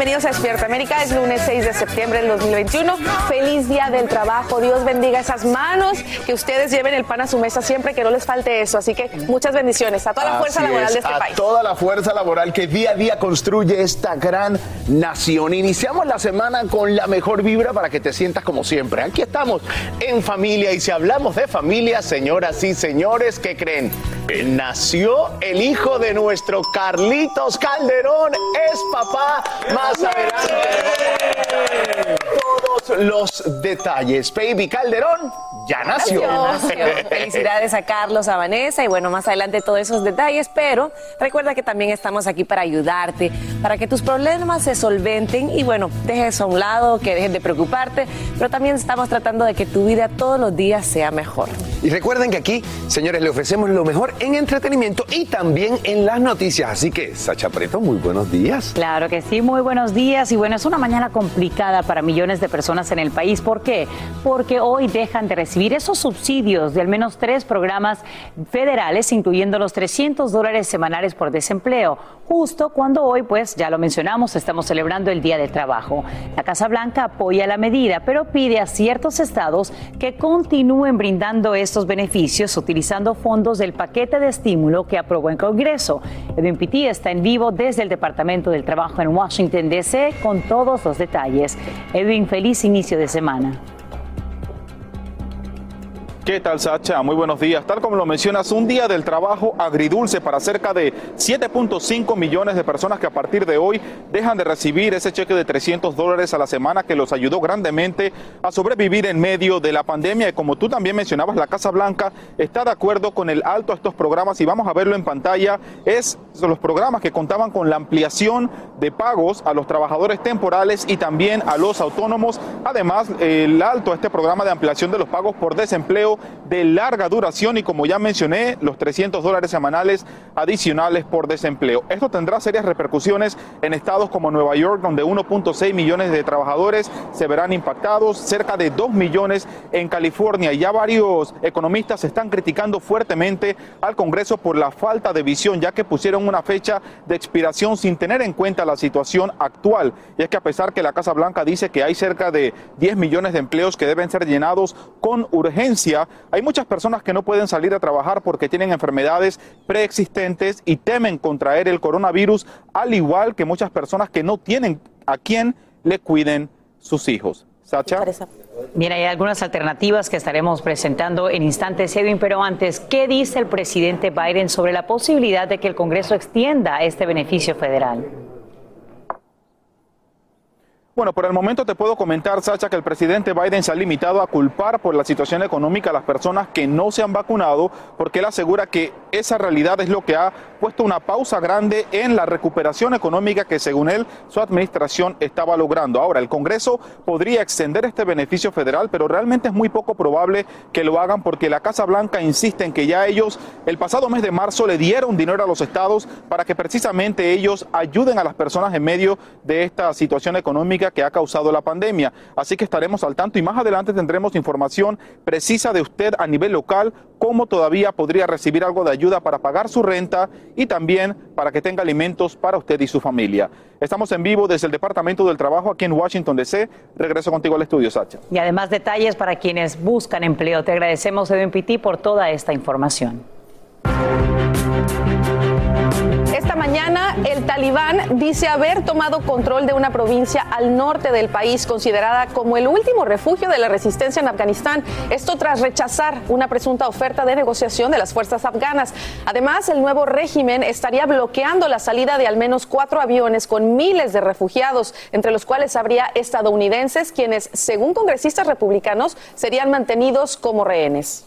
Bienvenidos a Despierta América, es lunes 6 de septiembre del 2021. Feliz día del trabajo. Dios bendiga esas manos, que ustedes lleven el pan a su mesa siempre, que no les falte eso. Así que muchas bendiciones a toda la fuerza laboral es, de este a país. toda la fuerza laboral que día a día construye esta gran nación. Iniciamos la semana con la mejor vibra para que te sientas como siempre. Aquí estamos en familia y si hablamos de familia, señoras y señores, ¿qué creen? Nació el hijo de nuestro Carlitos Calderón, es papá más adelante. Todos los detalles. Baby Calderón ya nació. Ya nació. Felicidades a Carlos, a Vanessa y bueno, más adelante todos esos detalles, pero recuerda que también estamos aquí para ayudarte, para que tus problemas se solventen y bueno, dejes a un lado, que dejes de preocuparte, pero también estamos tratando de que tu vida todos los días sea mejor. Y recuerden que aquí, señores, le ofrecemos lo mejor en entretenimiento y también en las noticias. Así que, Sacha Preto, muy buenos días. Claro que sí, muy buenos días y bueno, es una mañana complicada para millones de personas en el país. ¿Por qué? Porque hoy dejan de recibir esos subsidios de al menos tres programas federales, incluyendo los 300 dólares semanales por desempleo, justo cuando hoy, pues ya lo mencionamos, estamos celebrando el Día del Trabajo. La Casa Blanca apoya la medida, pero pide a ciertos estados que continúen brindando estos beneficios utilizando fondos del paquete de estímulo que aprobó en Congreso. Edwin Pitti está en vivo desde el Departamento del Trabajo en Washington, D.C. con todos los detalles. Edwin, feliz inicio de semana. ¿Qué tal, Sacha? Muy buenos días. Tal como lo mencionas, un día del trabajo agridulce para cerca de 7.5 millones de personas que a partir de hoy dejan de recibir ese cheque de 300 dólares a la semana que los ayudó grandemente a sobrevivir en medio de la pandemia. Y como tú también mencionabas, la Casa Blanca está de acuerdo con el alto a estos programas y vamos a verlo en pantalla. Es los programas que contaban con la ampliación de pagos a los trabajadores temporales y también a los autónomos. Además, el alto a este programa de ampliación de los pagos por desempleo de larga duración y como ya mencioné, los 300 dólares semanales adicionales por desempleo. Esto tendrá serias repercusiones en estados como Nueva York, donde 1.6 millones de trabajadores se verán impactados, cerca de 2 millones en California. Ya varios economistas están criticando fuertemente al Congreso por la falta de visión, ya que pusieron una fecha de expiración sin tener en cuenta la situación actual. Y es que a pesar que la Casa Blanca dice que hay cerca de 10 millones de empleos que deben ser llenados con urgencia, hay muchas personas que no pueden salir a trabajar porque tienen enfermedades preexistentes y temen contraer el coronavirus, al igual que muchas personas que no tienen a quien le cuiden sus hijos. Sacha. Mira, hay algunas alternativas que estaremos presentando en instantes, Edwin, pero antes, ¿qué dice el presidente Biden sobre la posibilidad de que el Congreso extienda este beneficio federal? Bueno, por el momento te puedo comentar, Sacha, que el presidente Biden se ha limitado a culpar por la situación económica a las personas que no se han vacunado, porque él asegura que esa realidad es lo que ha puesto una pausa grande en la recuperación económica que, según él, su administración estaba logrando. Ahora, el Congreso podría extender este beneficio federal, pero realmente es muy poco probable que lo hagan porque la Casa Blanca insiste en que ya ellos, el pasado mes de marzo, le dieron dinero a los estados para que precisamente ellos ayuden a las personas en medio de esta situación económica que ha causado la pandemia. Así que estaremos al tanto y más adelante tendremos información precisa de usted a nivel local, cómo todavía podría recibir algo de ayuda para pagar su renta y también para que tenga alimentos para usted y su familia. Estamos en vivo desde el Departamento del Trabajo aquí en Washington, D.C. Regreso contigo al estudio, Sacha. Y además detalles para quienes buscan empleo. Te agradecemos, Edwin Pitti, por toda esta información. Esta mañana el talibán dice haber tomado control de una provincia al norte del país considerada como el último refugio de la resistencia en Afganistán. Esto tras rechazar una presunta oferta de negociación de las fuerzas afganas. Además, el nuevo régimen estaría bloqueando la salida de al menos cuatro aviones con miles de refugiados, entre los cuales habría estadounidenses quienes, según congresistas republicanos, serían mantenidos como rehenes.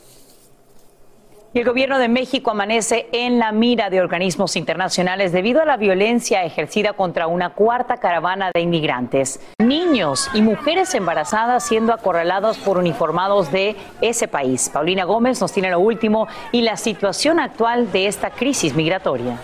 Y el gobierno de México amanece en la mira de organismos internacionales debido a la violencia ejercida contra una cuarta caravana de inmigrantes. Niños y mujeres embarazadas siendo acorralados por uniformados de ese país. Paulina Gómez nos tiene lo último y la situación actual de esta crisis migratoria.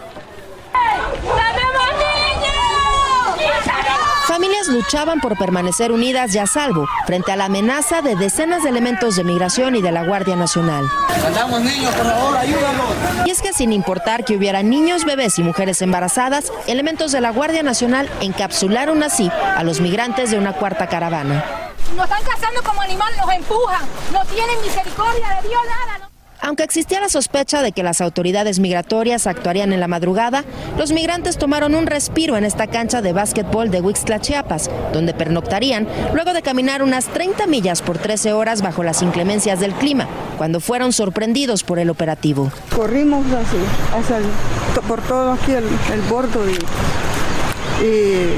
Familias luchaban por permanecer unidas y a salvo frente a la amenaza de decenas de elementos de migración y de la Guardia Nacional. Andamos niños, por favor, ayúdanos. Y es que sin importar que hubiera niños, bebés y mujeres embarazadas, elementos de la Guardia Nacional encapsularon así a los migrantes de una cuarta caravana. Nos están cazando como animales, nos empujan, no tienen misericordia de Dios, nada. ¿no? Aunque existía la sospecha de que las autoridades migratorias actuarían en la madrugada, los migrantes tomaron un respiro en esta cancha de básquetbol de Huixtla, Chiapas, donde pernoctarían luego de caminar unas 30 millas por 13 horas bajo las inclemencias del clima, cuando fueron sorprendidos por el operativo. Corrimos así, hacia el- por todo aquí el, bordo y, y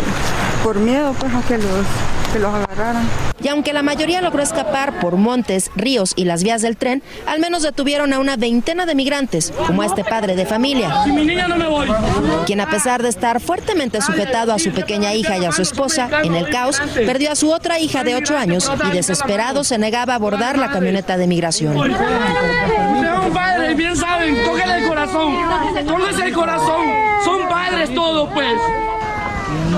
por miedo pues a que los, que los agarraran. Y aunque la mayoría logró escapar por montes, ríos y las vías del tren, al menos detuvieron a una veintena de migrantes, como a este padre de familia, Si mi niña no me voy. quien a pesar de estar fuertemente sujetado a su pequeña hija y a su esposa, en el caos, perdió a su otra hija de 8 años y desesperado se negaba a abordar la camioneta de migración. Son padres, bien saben, cógele el corazón, cógese el corazón, son padres todos pues.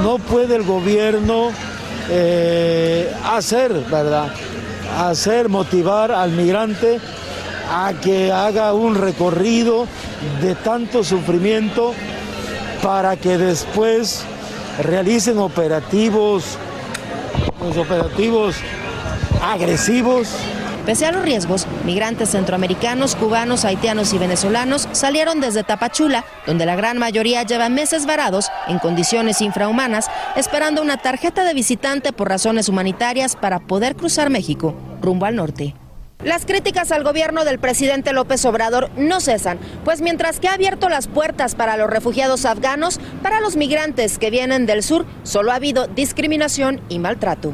no puede el gobierno eh, hacer, ¿verdad? Hacer, motivar al migrante a que haga un recorrido de tanto sufrimiento para que después realicen operativos, operativos agresivos Pese a los riesgos, migrantes centroamericanos, cubanos, haitianos y venezolanos salieron desde Tapachula, donde la gran mayoría llevan meses varados en condiciones infrahumanas, esperando una tarjeta de visitante por razones humanitarias para poder cruzar México rumbo al norte. Las críticas al gobierno del presidente López Obrador no cesan, pues mientras que ha abierto las puertas para los refugiados afganos, para los migrantes que vienen del sur solo ha habido discriminación y maltrato.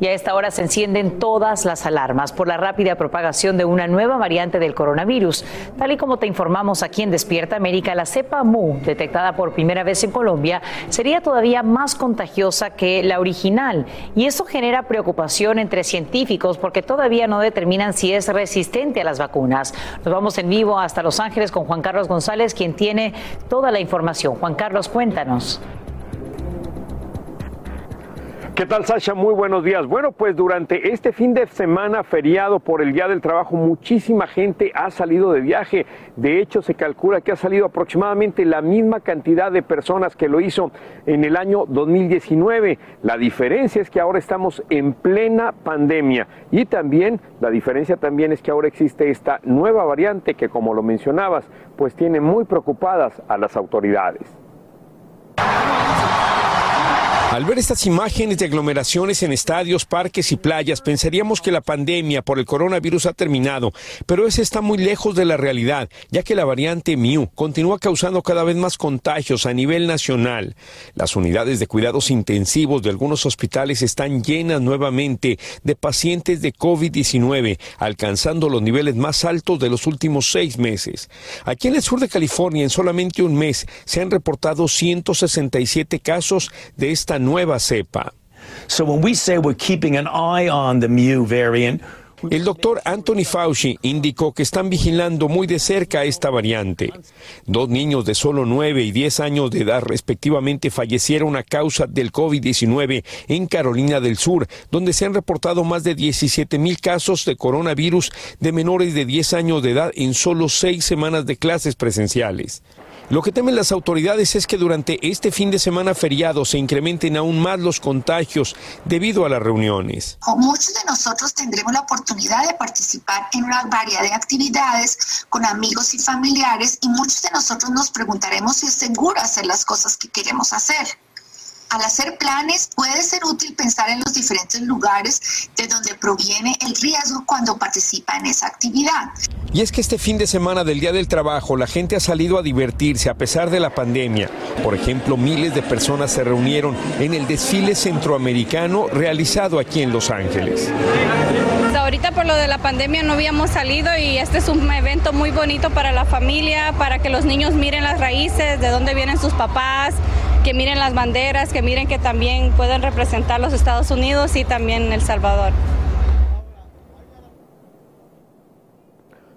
Y a esta hora se encienden todas las alarmas por la rápida propagación de una nueva variante del coronavirus. Tal y como te informamos aquí en Despierta América, la cepa Mu, detectada por primera vez en Colombia, sería todavía más contagiosa que la original. Y eso genera preocupación entre científicos porque todavía no determinan si es resistente a las vacunas. Nos vamos en vivo hasta Los Ángeles con Juan Carlos González, quien tiene toda la información. Juan Carlos, cuéntanos. ¿Qué tal, Sasha? Muy buenos días. Bueno, pues durante este fin de semana feriado por el Día del Trabajo, muchísima gente ha salido de viaje. De hecho, se calcula que ha salido aproximadamente la misma cantidad de personas que lo hizo en el año 2019. La diferencia es que ahora estamos en plena pandemia y también la diferencia también es que ahora existe esta nueva variante que, como lo mencionabas, pues tiene muy preocupadas a las autoridades. Al ver estas imágenes de aglomeraciones en estadios, parques y playas, pensaríamos que la pandemia por el coronavirus ha terminado, pero ese está muy lejos de la realidad, ya que la variante Mu continúa causando cada vez más contagios a nivel nacional. Las unidades de cuidados intensivos de algunos hospitales están llenas nuevamente de pacientes de COVID-19, alcanzando los niveles más altos de los últimos seis meses. Aquí en el sur de California, en solamente un mes, se han reportado 167 casos de esta nueva cepa. el doctor Anthony Fauci indicó que están vigilando muy de cerca esta variante. Dos niños de solo 9 y 10 años de edad respectivamente fallecieron a causa del COVID-19 en Carolina del Sur, donde se han reportado más de 17 mil casos de coronavirus de menores de 10 años de edad en solo seis semanas de clases presenciales. Lo que temen las autoridades es que durante este fin de semana feriado se incrementen aún más los contagios debido a las reuniones. Muchos de nosotros tendremos la oportunidad de participar en una variedad de actividades con amigos y familiares y muchos de nosotros nos preguntaremos si es seguro hacer las cosas que queremos hacer. Al hacer planes puede ser útil pensar en los diferentes lugares de donde proviene el riesgo cuando participa en esa actividad. Y es que este fin de semana del Día del Trabajo la gente ha salido a divertirse a pesar de la pandemia. Por ejemplo, miles de personas se reunieron en el desfile centroamericano realizado aquí en Los Ángeles. Ahorita por lo de la pandemia no habíamos salido y este es un evento muy bonito para la familia, para que los niños miren las raíces, de dónde vienen sus papás, que miren las banderas, que miren que también pueden representar los Estados Unidos y también El Salvador.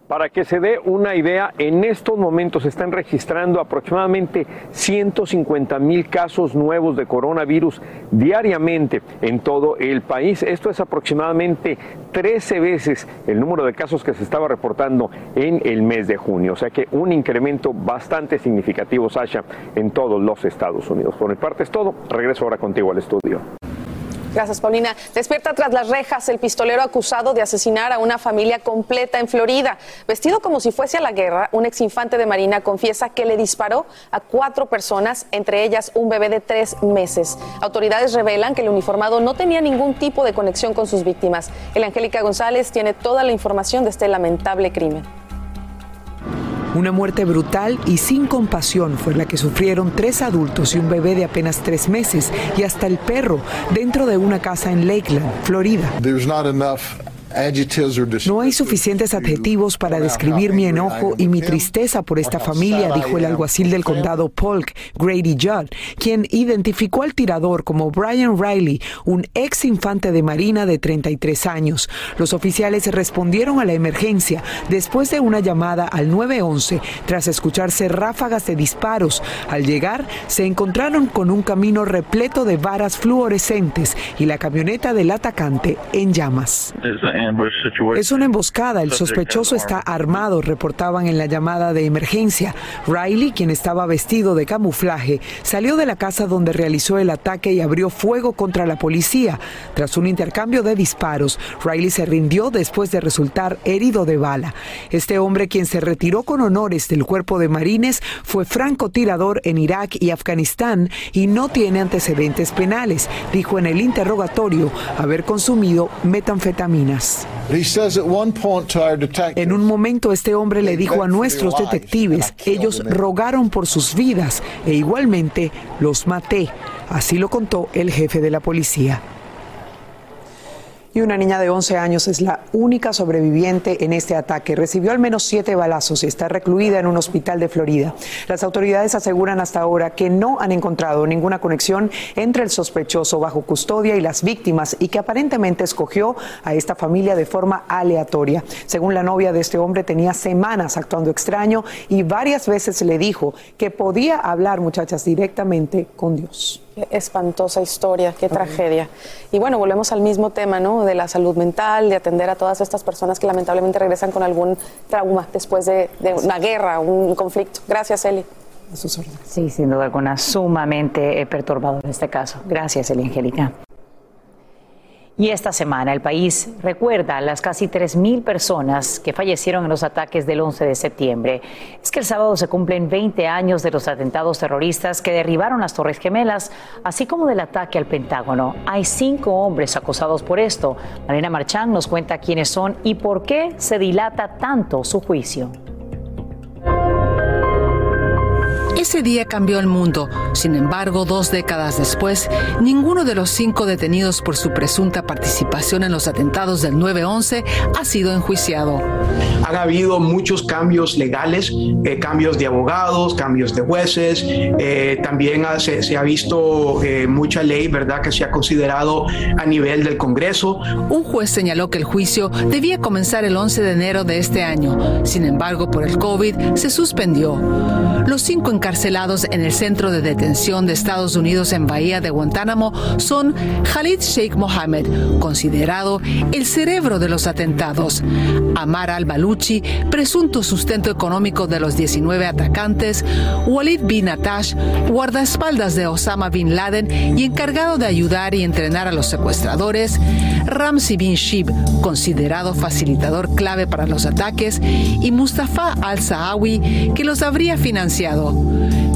Para que se dé una idea, en estos momentos se están registrando aproximadamente 150 mil casos nuevos de coronavirus diariamente en todo el país. Esto es aproximadamente 13 veces el número de casos que se estaba reportando en el mes de junio. O sea que un incremento bastante significativo, Sasha, en todos los Estados Unidos. Por mi parte es todo. Regreso ahora contigo al estudio. Gracias, Paulina. Despierta tras las rejas el pistolero acusado de asesinar a una familia completa en Florida. Vestido como si fuese a la guerra, un exinfante de Marina confiesa que le disparó a cuatro personas, entre ellas un bebé de tres meses. Autoridades revelan que el uniformado no tenía ningún tipo de conexión con sus víctimas. El Angélica González tiene toda la información de este lamentable crimen. Una muerte brutal y sin compasión fue la que sufrieron tres adultos y un bebé de apenas tres meses y hasta el perro dentro de una casa en Lakeland, Florida. No hay suficientes adjetivos para describir mi enojo y mi tristeza por esta familia, dijo el alguacil del condado Polk, Grady Judd, quien identificó al tirador como Brian Riley, un ex infante de Marina de 33 años. Los oficiales respondieron a la emergencia después de una llamada al 911 tras escucharse ráfagas de disparos. Al llegar, se encontraron con un camino repleto de varas fluorescentes y la camioneta del atacante en llamas. Es una emboscada. El sospechoso está armado, reportaban en la llamada de emergencia. Riley, quien estaba vestido de camuflaje, salió de la casa donde realizó el ataque y abrió fuego contra la policía. Tras un intercambio de disparos, Riley se rindió después de resultar herido de bala. Este hombre, quien se retiró con honores del cuerpo de marines, fue francotirador en Irak y Afganistán y no tiene antecedentes penales, dijo en el interrogatorio haber consumido metanfetaminas. En un momento este hombre le dijo a nuestros detectives, ellos rogaron por sus vidas e igualmente los maté. Así lo contó el jefe de la policía. Y una niña de 11 años es la única sobreviviente en este ataque. Recibió al menos siete balazos y está recluida en un hospital de Florida. Las autoridades aseguran hasta ahora que no han encontrado ninguna conexión entre el sospechoso bajo custodia y las víctimas y que aparentemente escogió a esta familia de forma aleatoria. Según la novia de este hombre, tenía semanas actuando extraño y varias veces le dijo que podía hablar, muchachas, directamente con Dios. Qué espantosa historia, qué tragedia. Y bueno, volvemos al mismo tema, ¿no? De la salud mental, de atender a todas estas personas que lamentablemente regresan con algún trauma después de, una guerra, un conflicto. Gracias, Eli. A sus órdenes. Sí, sin duda alguna, sumamente eh, perturbador en este caso. Gracias, Eli Angélica. Y esta semana el país recuerda a las casi 3.000 personas que fallecieron en los ataques del 11 de septiembre. Es que el sábado se cumplen 20 años de los atentados terroristas que derribaron las Torres Gemelas, así como del ataque al Pentágono. Hay cinco hombres acosados por esto. Marina Marchán nos cuenta quiénes son y por qué se dilata tanto su juicio. Ese día cambió el mundo. Sin embargo, dos décadas después, ninguno de los cinco detenidos por su presunta participación en los atentados del 9-11 ha sido enjuiciado. Han habido muchos cambios legales, eh, cambios de abogados, cambios de jueces. Eh, también se, ha visto eh, mucha ley, ¿verdad?, que se ha considerado a nivel del Congreso. Un juez señaló que el juicio debía comenzar el 11 de enero de este año. Sin embargo, por el COVID se suspendió. Los cinco encarcelados encarcelados en el centro de detención de Estados Unidos en Bahía de Guantánamo son Khalid Sheikh Mohammed, considerado el cerebro de los atentados, Amar al-Baluchi, presunto sustento económico de los 19 atacantes, Walid bin Atash, guardaespaldas de Osama bin Laden y encargado de ayudar y entrenar a los secuestradores, Ramzi bin Shib, considerado facilitador clave para los ataques, y Mustafa al-Saawi, que los habría financiado.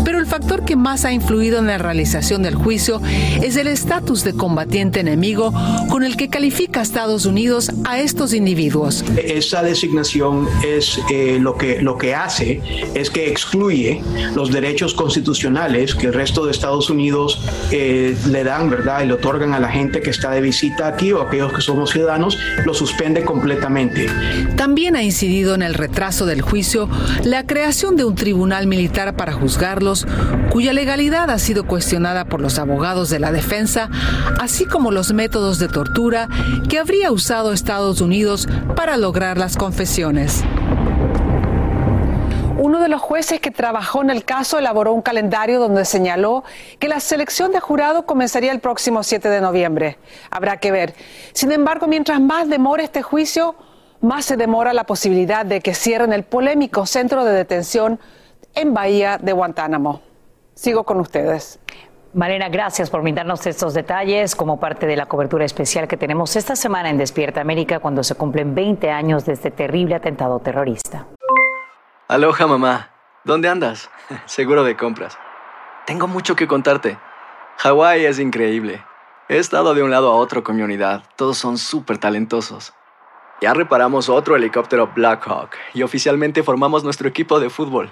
Pero el factor que más ha influido en la realización del juicio es el estatus de combatiente enemigo con el que califica Estados Unidos a estos individuos. Esa designación es eh, lo, que, lo que hace es que excluye los derechos constitucionales que el resto de Estados Unidos eh, le dan, ¿verdad? Y le otorgan a la gente que está de visita aquí o aquellos que somos ciudadanos, lo suspende completamente. También ha incidido en el retraso del juicio la creación de un tribunal militar para cuya legalidad ha sido cuestionada por los abogados de la defensa, así como los métodos de tortura que habría usado Estados Unidos para lograr las confesiones. Uno de los jueces que trabajó en el caso elaboró un calendario donde señaló que la selección de jurado comenzaría el próximo 7 de noviembre. Habrá que ver. Sin embargo, mientras más demore este juicio, más se demora la posibilidad de que cierren el polémico centro de detención en Bahía de Guantánamo. Sigo con ustedes. Marina, gracias por brindarnos estos detalles como parte de la cobertura especial que tenemos esta semana en Despierta América cuando se cumplen 20 años de este terrible atentado terrorista. Aloha mamá, ¿dónde andas? Seguro de compras. Tengo mucho que contarte. Hawái es increíble. He estado de un lado a otro con mi unidad. Todos son súper talentosos. Ya reparamos otro helicóptero Blackhawk y oficialmente formamos nuestro equipo de fútbol.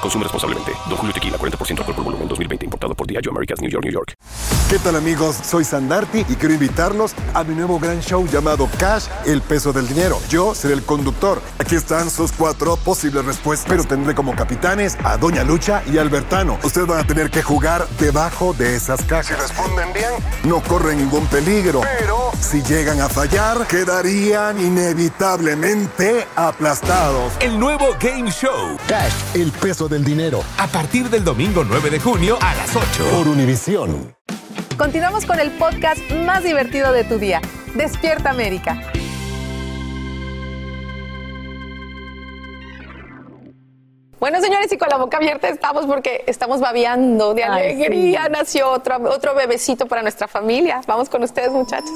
Consume responsablemente. Don Julio Tequila, 40% alcohol por volumen, 2020. Importado por Diageo Americas, New York, New York. ¿Qué tal, amigos? Soy Sandarti y quiero invitarlos a mi nuevo gran show llamado Cash, el peso del dinero. Yo seré el conductor. Aquí están sus cuatro posibles respuestas, pero tendré como capitanes a Doña Lucha y Albertano. Ustedes van a tener que jugar debajo de esas cajas. Si responden bien, no corren ningún peligro. Pero si llegan a fallar, quedarían inevitablemente aplastados. El nuevo Game Show. Cash, el peso del dinero. A partir del domingo 9 de junio a las 8. Por Univisión. Continuamos con el podcast más divertido de tu día. Despierta América. Bueno, señores, y con la boca abierta estamos porque estamos babeando de alegría. Nació otro, otro bebecito para nuestra familia. Vamos con ustedes, muchachos.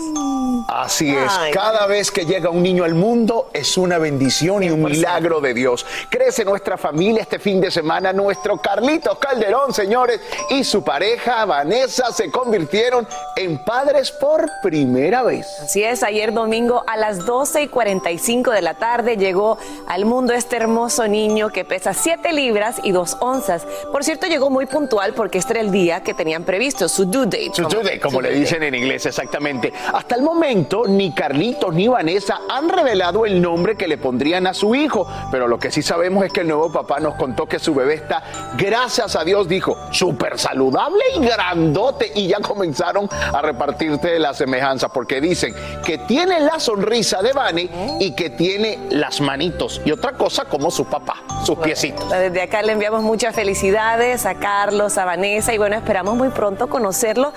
Así es, cada vez que llega un niño al mundo es una bendición y un milagro de Dios. Crece nuestra familia este fin de semana. Nuestro Carlitos Calderón, señores, y su pareja Vanessa se convirtieron en padres por primera vez. Así es, ayer domingo a las 12 y 45 de la tarde llegó al mundo este hermoso niño que pesa 7 libras y 2 onzas. Por cierto, llegó muy puntual porque este era el día que tenían previsto, su due date. Su due date, como le dicen en inglés, exactamente. Hasta el momento, ni Carlitos ni Vanessa han revelado el nombre que le pondrían a su hijo, pero lo que sí sabemos es que el nuevo papá nos contó que su bebé está, gracias a Dios, dijo, súper saludable y grandote, y ya comenzaron a repartirte las semejanzas, porque dicen que tiene la sonrisa de Vane y que tiene las manitos y otra cosa como su papá, sus piecitos. Desde acá le enviamos muchas felicidades a Carlos, a Vanessa y bueno, esperamos muy pronto conocerlo,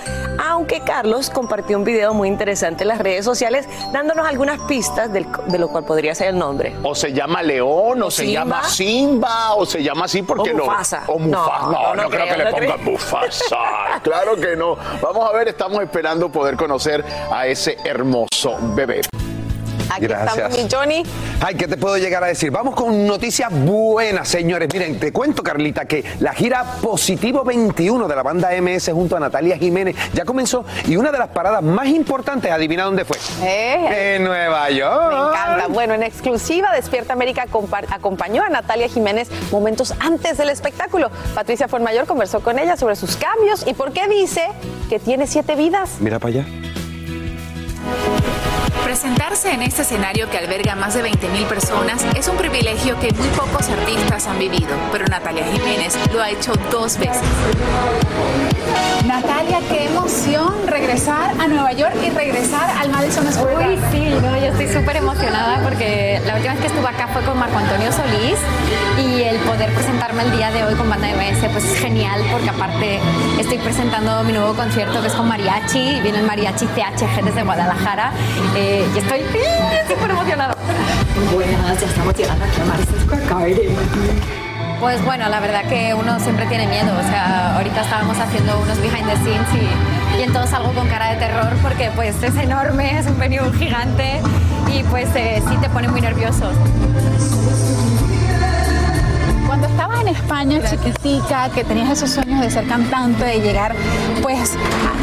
aunque Carlos compartió un video muy interesante en las redes sociales dándonos algunas pistas del- de lo cual podría ser el nombre. O se llama León, o se Simba. llama Simba, o se llama así porque O no. Mufasa. O Mufasa. No, No, no, no creo, creo, que le no pongan. Mufasa. claro que no. Vamos a ver, estamos esperando poder conocer a ese hermoso bebé. Aquí estamos, mi Johnny. Ay, ¿qué te puedo llegar a decir? Vamos con noticias buenas, señores. Miren, te cuento, Carlita, que la gira Positivo 21 de la banda MS junto a Natalia Jiménez ya comenzó y una de las paradas más importantes, adivina dónde fue. En Nueva York. Me encanta. Bueno, en exclusiva, Despierta América acompa- acompañó a Natalia Jiménez momentos antes del espectáculo. Patricia Fuenmayor conversó con ella sobre sus cambios y por qué dice que tiene siete vidas. Mira para allá. Presentarse en este escenario que alberga más de 20.000 personas es un privilegio que muy pocos artistas han vivido, pero Natalia Jiménez lo ha hecho dos veces. Natalia, qué emoción regresar a Nueva York y regresar al Madison Square Uy, Garden. sí, no, yo estoy súper emocionada porque la última vez que estuve acá fue con Marco Antonio Solís y el poder presentarme el día de hoy con Banda MS pues es genial porque aparte estoy presentando mi nuevo concierto que es con mariachi, viene el mariachi CHG desde Guadalajara eh, y estoy súper emocionada. Buenas, ya estamos llegando a Madison Square. Pues bueno, la verdad que uno siempre tiene miedo. O sea, ahorita estábamos haciendo unos behind the scenes y, entonces salgo con cara de terror porque pues es enorme, es un venue gigante y pues eh, sí te pone muy nervioso. España chiquitica, que tenías esos sueños de ser cantante, de llegar pues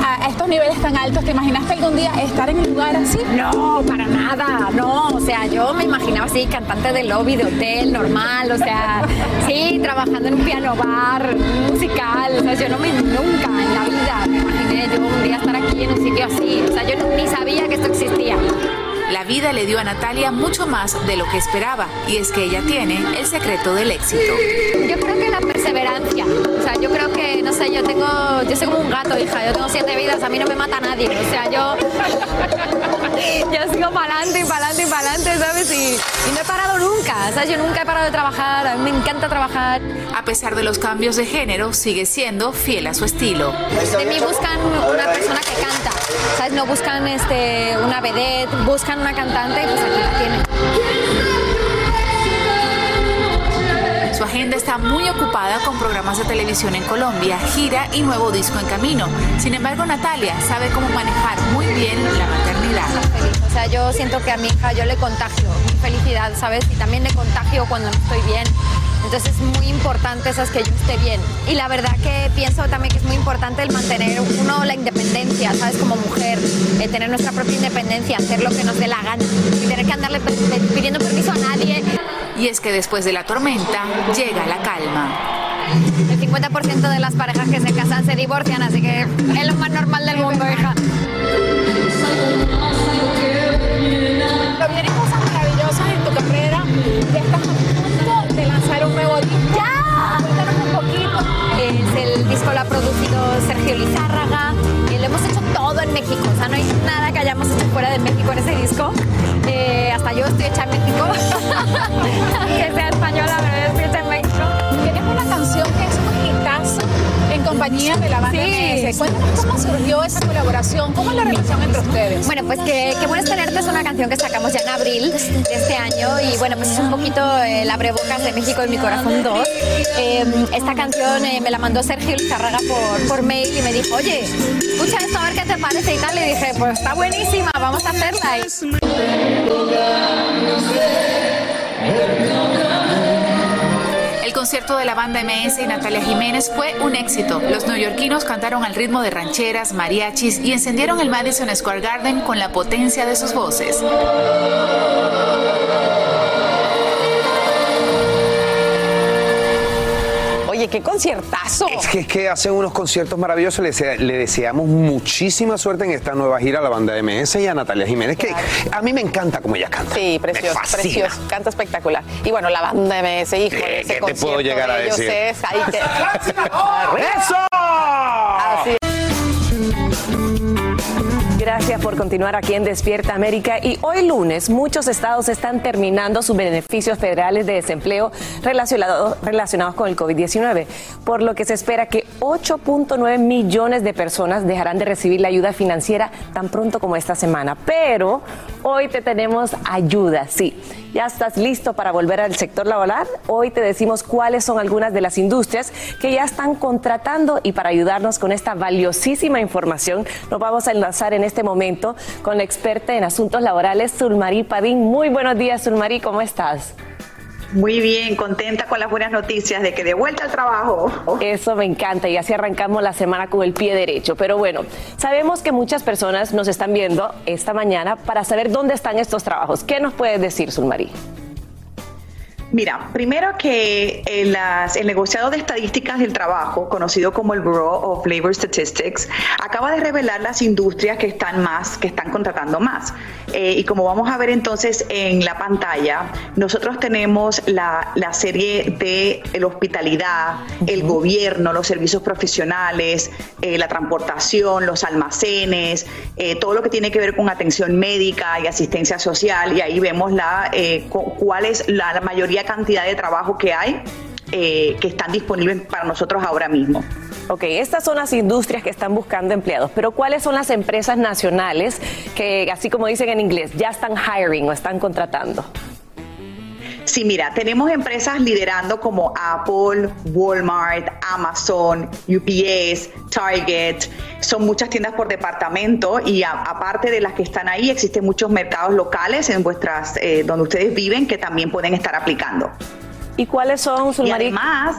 a, estos niveles tan altos, ¿te imaginaste algún día estar en un lugar así? No, para nada, no. O sea, yo me imaginaba así, cantante de lobby, de hotel, normal. O sea, sí, trabajando en un piano bar, musical. O sea, yo no me, nunca en la vida me imaginé yo un día estar aquí en un sitio así. O sea, yo ni sabía que esto existía. La vida le dio a Natalia mucho más de lo que esperaba, y es que ella tiene el secreto del éxito. Yo creo que la perseverancia. O sea, yo creo que, no sé, yo tengo, yo soy como un gato, hija. Yo tengo siete vidas, a mí no me mata nadie. O sea, yo, yo sigo para adelante y para adelante y para adelante, ¿sabes? Y, y no he parado nunca. ¿Sabes? Yo nunca he parado de trabajar. A mí me encanta trabajar. A pesar de los cambios de género, sigue siendo fiel a su estilo. De mí buscan una persona que canta. ¿Sabes? No buscan este, una vedette, buscan una cantante y pues aquí la tienen. Agenda está muy ocupada con programas de televisión en Colombia, gira y nuevo disco en camino. Sin embargo, Natalia sabe cómo manejar muy bien la maternidad. O sea, yo siento que a mi hija yo le contagio mi felicidad, ¿sabes? Y también le contagio cuando no estoy bien. Entonces es muy importante, ¿sabes? Que yo esté bien. Y la verdad que pienso también que es muy importante el mantener uno la independencia, ¿sabes? Como mujer, eh, tener nuestra propia independencia, hacer lo que nos dé la gana y tener que andarle pidiendo permiso a nadie. Y es que después de la tormenta llega la calma. El 50% de las parejas que se casan se divorcian, así que es lo más normal del mundo, hija. Pero vienen cosas maravillosas en tu carrera. Ya estás a punto de lanzar un nuevo disco. ¡Ya! Cuéntanos un poquito. Es el disco lo ha producido Sergio Lizárraga México. O sea, no hay nada que hayamos hecho fuera de México en ese disco. Eh, hasta yo estoy hecha en México. que sea española, pero yo estoy hecha compañía de la banda Sí, MS. Cuéntanos cómo surgió esa colaboración, cómo es la relación entre ustedes. Bueno, pues que, qué bueno tenerte es una canción que sacamos ya en abril de este año y bueno, pues es un poquito el abrebocas de México en mi corazón 2. Em, esta canción eh, me la mandó Sergio Lizarraga por, por mail y me dijo, oye, escucha esto a ver qué te parece y tal. Y dije, pues está buenísima, vamos a hacerla. Concierto de la banda MS y Natalia Jiménez fue un éxito. Los neoyorquinos cantaron al ritmo de rancheras, mariachis y encendieron el Madison Square Garden con la potencia de sus voces. Qué conciertazo. Es que, es que hacen unos conciertos maravillosos. Le, le, deseamos muchísima suerte en esta nueva gira a la banda MS y a Natalia Jiménez, que a mí me encanta como ella canta. Sí, precioso, precioso. Canta espectacular. Y bueno, la banda MS, hijo, ¿Qué, ese ¿qué te puedo llegar a decir? Es, hay que... ¡Eso! Así Gracias por continuar aquí en Despierta América. Y hoy lunes muchos estados están terminando sus beneficios federales de desempleo relacionados, con el COVID-19, por lo que se espera que 8.9 millones de personas dejarán de recibir la ayuda financiera tan pronto como esta semana. Pero hoy te tenemos ayuda, sí. ¿Ya estás listo para volver al sector laboral? Hoy te decimos cuáles son algunas de las industrias que ya están contratando y para ayudarnos con esta valiosísima información nos vamos a enlazar en este momento con la experta en asuntos laborales, Zulmarí Padín. Muy buenos días, Zulmarí, ¿cómo estás? Muy bien, contenta con las buenas noticias de que de vuelta al trabajo. Eso me encanta y así arrancamos la semana con el pie derecho. Pero bueno, sabemos que muchas personas nos están viendo esta mañana para saber dónde están estos trabajos. ¿Qué nos puedes decir, Sulmarí? Mira, primero que el, el, negociado de estadísticas del trabajo, conocido como el Bureau of Labor Statistics, acaba de revelar las industrias que están más, que están contratando más. Eh, y como vamos a ver entonces en la pantalla, nosotros tenemos la, la serie de la hospitalidad, el gobierno, los servicios profesionales, eh, la transportación, los almacenes, eh, todo lo que tiene que ver con atención médica y asistencia social. Y ahí vemos la, cuál es la, la mayoría cantidad de trabajo que hay eh, que están disponibles para nosotros ahora mismo. Ok, estas son las industrias que están buscando empleados, pero ¿cuáles son las empresas nacionales que, así como dicen en inglés, ya están hiring o están contratando? Sí, mira, tenemos empresas liderando como Apple, Walmart, Amazon, UPS, Target. Son muchas tiendas por departamento y aparte de las que están ahí, existen muchos mercados locales en vuestras, eh, donde ustedes viven que también pueden estar aplicando. ¿Y cuáles son sus Y además,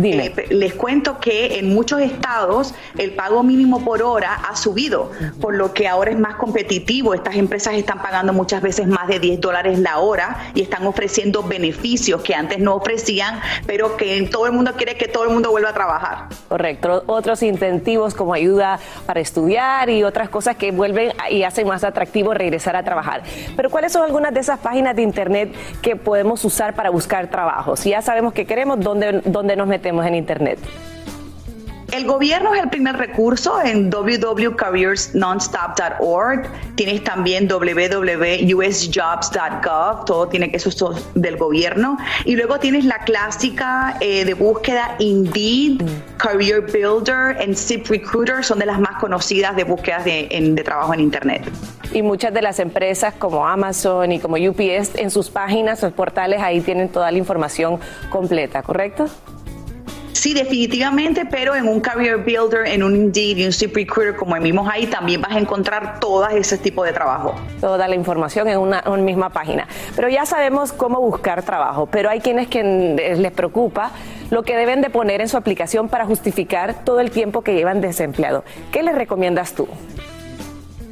eh, les cuento que en muchos estados el pago mínimo por hora ha subido, por lo que ahora es más competitivo. Estas empresas están pagando muchas veces más de 10 dólares la hora y están ofreciendo beneficios que antes no ofrecían, pero que todo el mundo quiere que todo el mundo vuelva a trabajar. Correcto. Otros incentivos como ayuda para estudiar y otras cosas que vuelven y hacen más atractivo regresar a trabajar. Pero ¿cuáles son algunas de esas páginas de internet que podemos usar para buscar trabajo? Si ya sabemos que queremos, ¿dónde, dónde nos metemos? En Internet? El gobierno es el primer recurso en www.careersnonstop.org. Tienes también www.usjobs.gov. Todo tiene que ser del gobierno. Y luego tienes la clásica eh, de búsqueda Indeed, Career Builder y Zip Recruiter. Son de las más conocidas de búsquedas de, de trabajo en Internet. Y muchas de las empresas como Amazon y como UPS en sus páginas, sus portales, ahí tienen toda la información completa, ¿correcto? Sí, definitivamente, pero en un Career Builder, en un Indeed y un ZipRecruiter, como vimos ahí, también vas a encontrar todo ese tipo de trabajo. Toda la información en una, misma página. Pero ya sabemos cómo buscar trabajo, pero hay quienes que les preocupa lo que deben de poner en su aplicación para justificar todo el tiempo que llevan desempleado. ¿Qué les recomiendas tú?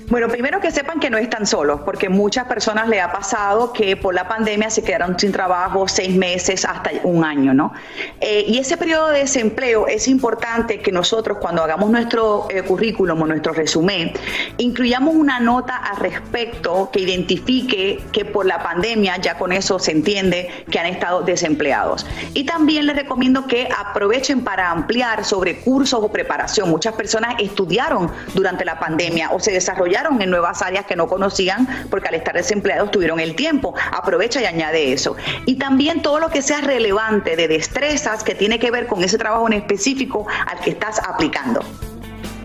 Bueno, primero que sepan que no están solos, porque muchas personas le ha pasado que por la pandemia se quedaron sin trabajo seis meses hasta un año, ¿no? Eh, y ese periodo de desempleo es importante que nosotros cuando hagamos nuestro eh, currículum o nuestro resumen, incluyamos una nota al respecto que identifique que por la pandemia ya con eso se entiende que han estado desempleados. Y también les recomiendo que aprovechen para ampliar sobre cursos o preparación. Muchas personas estudiaron durante la pandemia o se desarrollaron en nuevas áreas que no conocían porque al estar desempleados tuvieron el tiempo. Aprovecha y añade eso. Y también todo lo que sea relevante de destrezas que tiene que ver con ese trabajo en específico al que estás aplicando.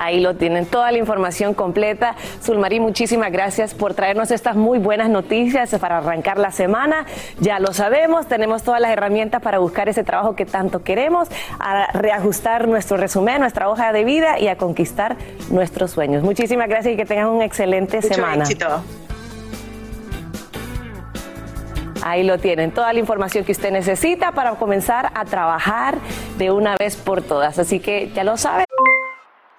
Ahí lo tienen, toda la información completa. Zulmarí, muchísimas gracias por traernos estas muy buenas noticias para arrancar la semana. Ya lo sabemos, tenemos todas las herramientas para buscar ese trabajo que tanto queremos, a reajustar nuestro resumen, nuestra hoja de vida y a conquistar nuestros sueños. Muchísimas gracias y que tengan una excelente Mucho semana. éxito. Ahí lo tienen, toda la información que usted necesita para comenzar a trabajar de una vez por todas. Así que ya lo saben.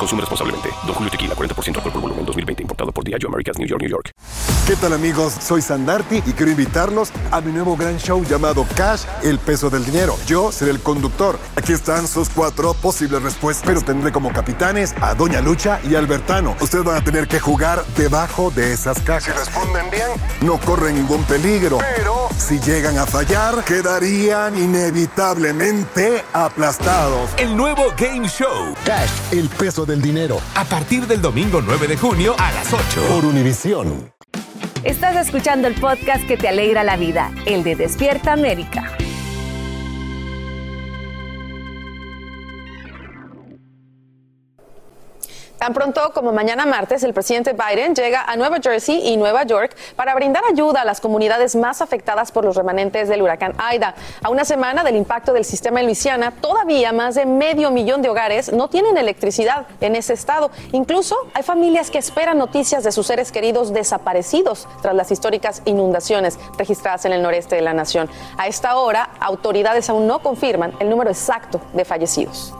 Consume responsablemente. Don Julio Tequila, 40% alcohol por volumen, 2020. Importado por Diageo Americas, New York, New York. ¿Qué tal amigos? Soy Sandarti y quiero invitarlos a mi nuevo gran show llamado Cash, el peso del dinero. Yo seré el conductor. Aquí están sus cuatro posibles respuestas, pero tendré como capitanes a Doña Lucha y Albertano. Ustedes van a tener que jugar debajo de esas cajas. Si responden bien, no corren ningún peligro. Pero si llegan a fallar, quedarían inevitablemente aplastados. El nuevo Game Show. Cash, el peso del dinero. A partir del domingo 9 de junio a las 8. Por Univisión. Estás escuchando el podcast que te alegra la vida, el de Despierta América. Tan pronto como mañana martes, el presidente Biden llega a Nueva Jersey y Nueva York para brindar ayuda a las comunidades más afectadas por los remanentes del huracán Aida. A una semana del impacto del sistema en Luisiana, todavía más de medio millón de hogares no tienen electricidad en ese estado. Incluso hay familias que esperan noticias de sus seres queridos desaparecidos tras las históricas inundaciones registradas en el noreste de la nación. A esta hora, autoridades aún no confirman el número exacto de fallecidos.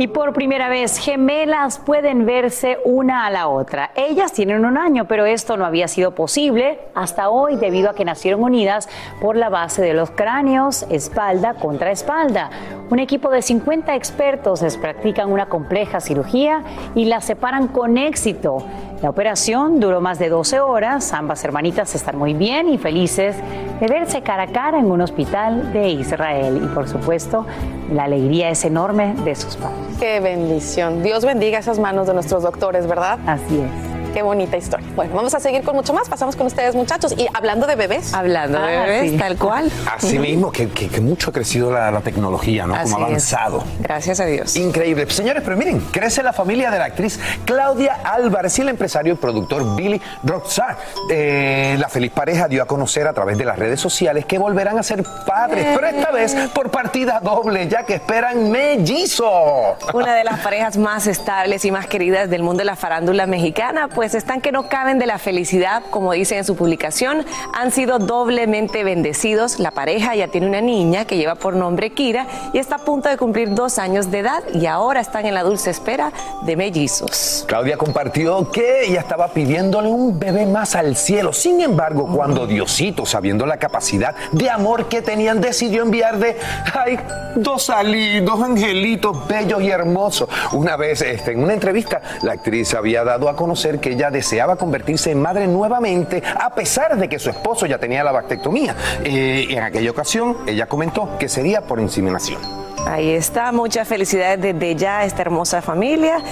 Y por primera vez, gemelas pueden verse una a la otra. Ellas tienen un año, pero esto no había sido posible hasta hoy debido a que nacieron unidas por la base de los cráneos, espalda contra espalda. Un equipo de 50 expertos les practican una compleja cirugía y las separan con éxito. La operación duró más de 12 horas. Ambas hermanitas están muy bien y felices de verse cara a cara en un hospital de Israel. Y por supuesto, la alegría es enorme de sus padres. Qué bendición. Dios bendiga esas manos de nuestros doctores, ¿verdad? Así es. Qué bonita historia. Bueno, vamos a seguir con mucho más. Pasamos con ustedes, muchachos. Y hablando de bebés. Hablando de Ah, bebés, sí. tal cual. Así mismo, que, que- que mucho ha crecido la, la tecnología, ¿no? Así Como ha es. avanzado. Gracias a Dios. Increíble. Señores, pero miren, crece la familia de la actriz Claudia Álvarez y el empresario y productor Billy Roxar. Eh, la feliz pareja dio a conocer a través de las redes sociales que volverán a ser padres, pero esta vez por partida doble, ya que esperan mellizo. Una de las parejas más estables y más queridas del mundo de la farándula mexicana, pues están que no caben de la felicidad, como dice en su publicación, han sido doblemente bendecidos. La pareja ya tiene una niña que lleva por nombre Kira y está a punto de cumplir dos años de edad y ahora están en la dulce espera de mellizos. Claudia compartió que ella estaba pidiéndole un bebé más al cielo. Sin embargo, cuando Diosito, sabiendo la capacidad de amor que tenían, decidió enviar de ay, dos ali, dos angelitos bellos y hermosos. Una vez este, en una entrevista, la actriz había dado a conocer que ella deseaba convertirse en madre nuevamente, a pesar de que su esposo ya tenía la bactectomía. Eh, en aquella ocasión, ella comentó que sería por inseminación. Ahí está, muchas felicidades desde ya a esta hermosa familia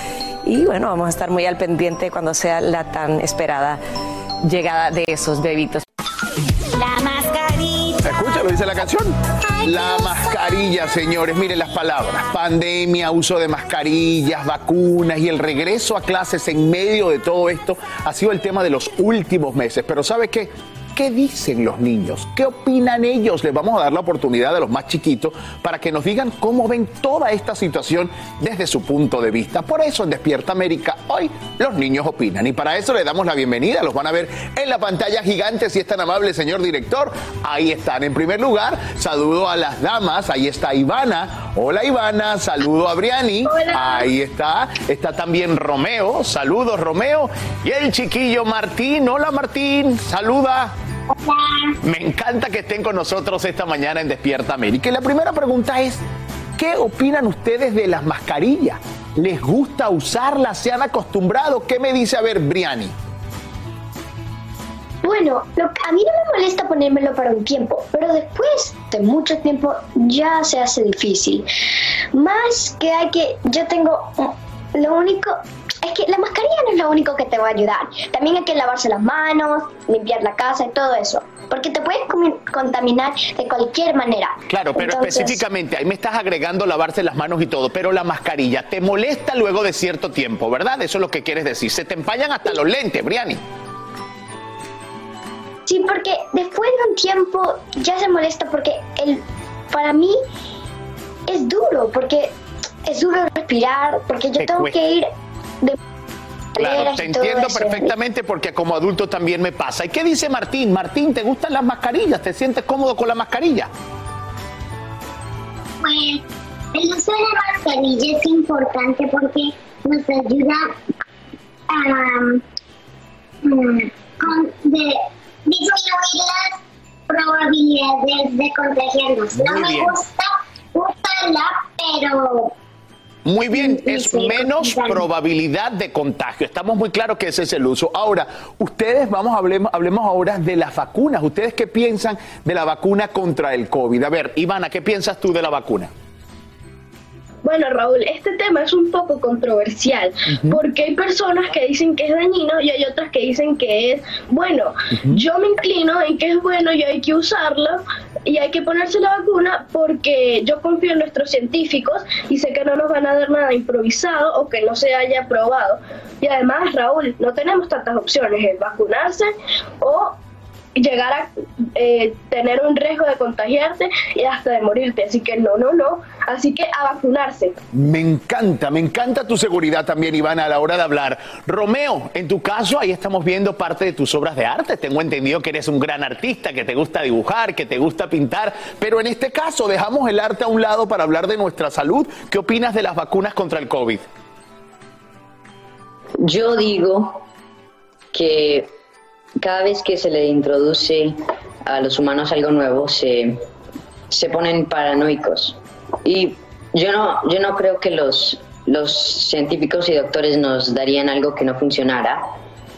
y bueno, vamos a estar muy al pendiente cuando sea la tan esperada llegada de esos bebitos. Lo dice la canción. La mascarilla, señores. Miren las palabras. Pandemia, uso de mascarillas, vacunas y el regreso a clases en medio de todo esto ha sido el tema de los últimos meses. Pero ¿sabe qué? ¿Qué dicen los niños? ¿Qué opinan ellos? Les vamos a dar la oportunidad a los más chiquitos para que nos digan cómo ven toda esta situación desde su punto de vista. Por eso en Despierta América hoy los niños opinan y para eso le damos la bienvenida. Los van a ver en la pantalla gigante si es tan amable, señor director. Ahí están. En primer lugar, saludo a las damas. Ahí está Ivana. Hola Ivana. Saludo a Briani. Ahí está. Está también Romeo. Saludos Romeo. Y el chiquillo Martín. Hola Martín. Saluda. Me encanta que estén con nosotros esta mañana en Despierta América. Y la primera pregunta es, ¿qué opinan ustedes de las mascarillas? ¿Les gusta usarlas? ¿Se han acostumbrado? ¿Qué me dice a ver Briani? Bueno, a mí no me molesta ponérmelo para un tiempo, pero después de mucho tiempo ya se hace difícil. Más que hay que, yo tengo, lo único, es que la mascarilla no es lo único que te va a ayudar. También hay que lavarse las manos, limpiar la casa y todo eso. Porque te puedes contaminar de cualquier manera. Claro, pero específicamente, ahí me estás agregando lavarse las manos y todo, pero la mascarilla te molesta luego de cierto tiempo, ¿verdad? Eso es lo que quieres decir. Se te empañan hasta los lentes, Briani. Sí, porque después de un tiempo ya se molesta porque el, para mí es duro, porque es duro respirar, porque yo tengo que ir de Claro, te entiendo perfectamente porque como adulto también me pasa. ¿Y qué dice Martín? Martín, ¿te gustan las mascarillas? ¿Te sientes cómodo con la mascarilla? Pues el uso de la mascarilla es importante porque nos ayuda a um, disminuir las probabilidades de contagiarnos. no me gusta usarla, pero muy bien, es menos probabilidad de contagio. Estamos muy claros que ese es el uso. Ahora, ustedes, vamos, hablemos, hablemos ahora de las vacunas. ¿Ustedes qué piensan de la vacuna contra el COVID? A ver, Ivana, ¿qué piensas tú de la vacuna? Bueno, Raúl, este tema es un poco controversial porque hay personas que dicen que es dañino y hay otras que dicen que es bueno. Yo me inclino en que es bueno y hay que usarlo y hay que ponerse la vacuna porque yo confío en nuestros científicos y sé que no nos van a dar nada improvisado o que no se haya probado. Y además, Raúl, no tenemos tantas opciones, el vacunarse o llegar a eh, tener un riesgo de contagiarte y hasta de morirte. Así que no, no, no. Así que a vacunarse. Me encanta, me encanta tu seguridad también, Ivana, a la hora de hablar. Romeo, en tu caso, ahí estamos viendo parte de tus obras de arte. Tengo entendido que eres un gran artista, que te gusta dibujar, que te gusta pintar. Pero en este caso, dejamos el arte a un lado para hablar de nuestra salud. ¿Qué opinas de las vacunas contra el COVID? Yo digo que cada vez que se le introduce a los humanos algo nuevo, se, se ponen paranoicos. Y yo no, yo no creo que los, los científicos y doctores nos darían algo que no funcionara,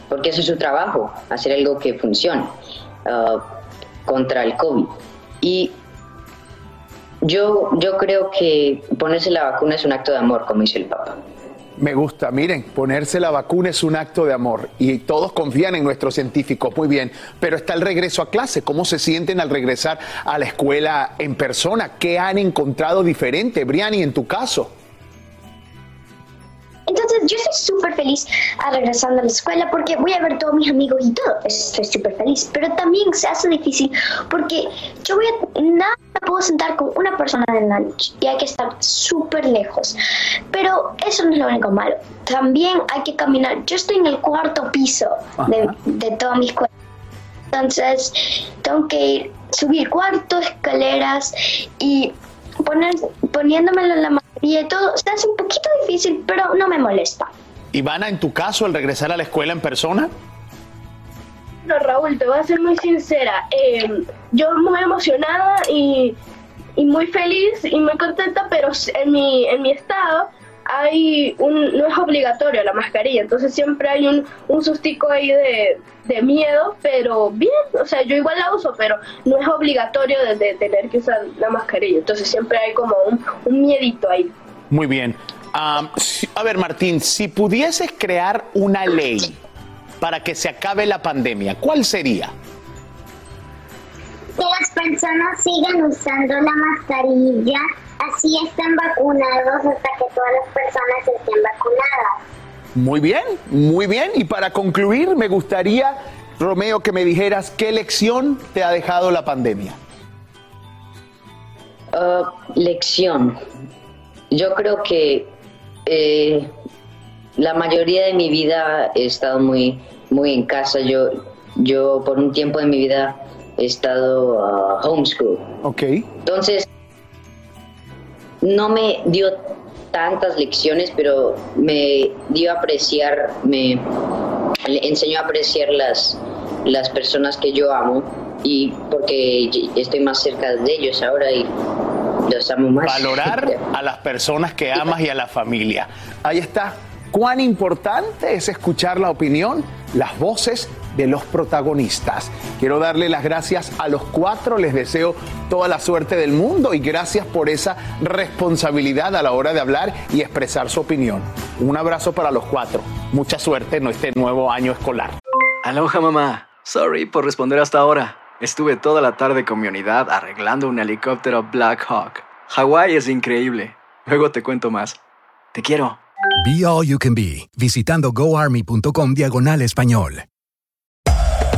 porque eso es su trabajo, hacer algo que funcione uh, contra el COVID. Y yo, yo creo que ponerse la vacuna es un acto de amor, como dice el Papa. Me gusta, miren, ponerse la vacuna es un acto de amor y todos confían en nuestros científicos, muy bien, pero está el regreso a clase, ¿cómo se sienten al regresar a la escuela en persona? ¿Qué han encontrado diferente, Briani, en tu caso? Entonces yo estoy súper feliz a regresando a la escuela porque voy a ver todos mis amigos y todo. Estoy súper feliz. Pero también se hace difícil porque yo voy a... Nada puedo sentar con una persona en la noche y hay que estar súper lejos. Pero eso no es lo único malo. También hay que caminar. Yo estoy en el cuarto piso de, de toda mi escuela. Entonces tengo que ir, subir cuartos, escaleras y poner, poniéndomelo en la mascarilla y todo, se hace un poquito difícil, pero no me molesta. Ivana, en tu caso, el regresar a la escuela en persona? No, Raúl, te voy a ser muy sincera. Eh, yo muy emocionada y, y, muy feliz y muy contenta, pero en mi, en mi estado hay un, no es obligatorio la mascarilla, entonces siempre hay un, un sustico ahí de, de, miedo, pero bien, o sea, yo igual la uso, pero no es obligatorio de, tener que usar la mascarilla, entonces siempre hay como un, un miedito ahí. Muy bien. a ver, Martín, si pudieses crear una ley para que se acabe la pandemia, ¿cuál sería? Personas sigan usando la mascarilla así estén vacunados hasta que todas las personas estén vacunadas. Muy bien, muy bien. Y para concluir, me gustaría Romeo, que me dijeras qué lección te ha dejado la pandemia. Uh, lección. Yo creo que eh, la mayoría de mi vida he estado muy, muy en casa. Yo, yo por un tiempo de mi vida estado uh, homeschool. Ok. Entonces, no me dio tantas lecciones, pero me dio a apreciar, me enseñó a apreciar las, las personas que yo amo y porque estoy más cerca de ellos ahora y los amo más. Valorar a las personas que amas y a la familia. Ahí está. Cuán importante es escuchar la opinión, las voces de los protagonistas. Quiero darle las gracias a los cuatro, les deseo toda la suerte del mundo y gracias por esa responsabilidad a la hora de hablar y expresar su opinión. Un abrazo para los cuatro. Mucha suerte en este nuevo año escolar. Aloha mamá. Sorry por responder hasta ahora. Estuve toda la tarde con mi unidad arreglando un helicóptero Black Hawk. Hawái es increíble. Luego te cuento más. Te quiero. Be All You Can Be, visitando goarmy.com diagonal español.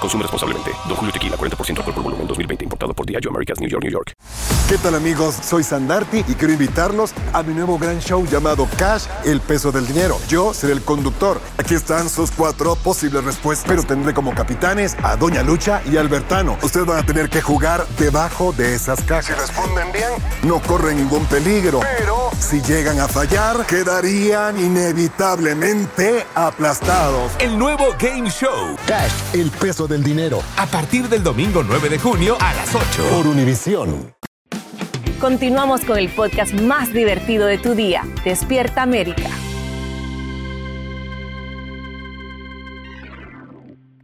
Consume responsablemente. Don Julio Tequila, 40% alcohol por volumen, 2020. Importado por Diageo Americas, New York, New York. ¿Qué tal amigos? Soy Sandarti y quiero invitarlos a mi nuevo gran show llamado Cash, el peso del dinero. Yo seré el conductor. Aquí están sus cuatro posibles respuestas, pero tendré como capitanes a Doña Lucha y Albertano. Ustedes van a tener que jugar debajo de esas cajas. Si responden bien, no corren ningún peligro. Pero si llegan a fallar, quedarían inevitablemente aplastados. El nuevo Game Show. Cash, el peso del dinero. A partir del domingo 9 de junio a las 8. Por Univisión. Continuamos con el podcast más divertido de tu día, Despierta América.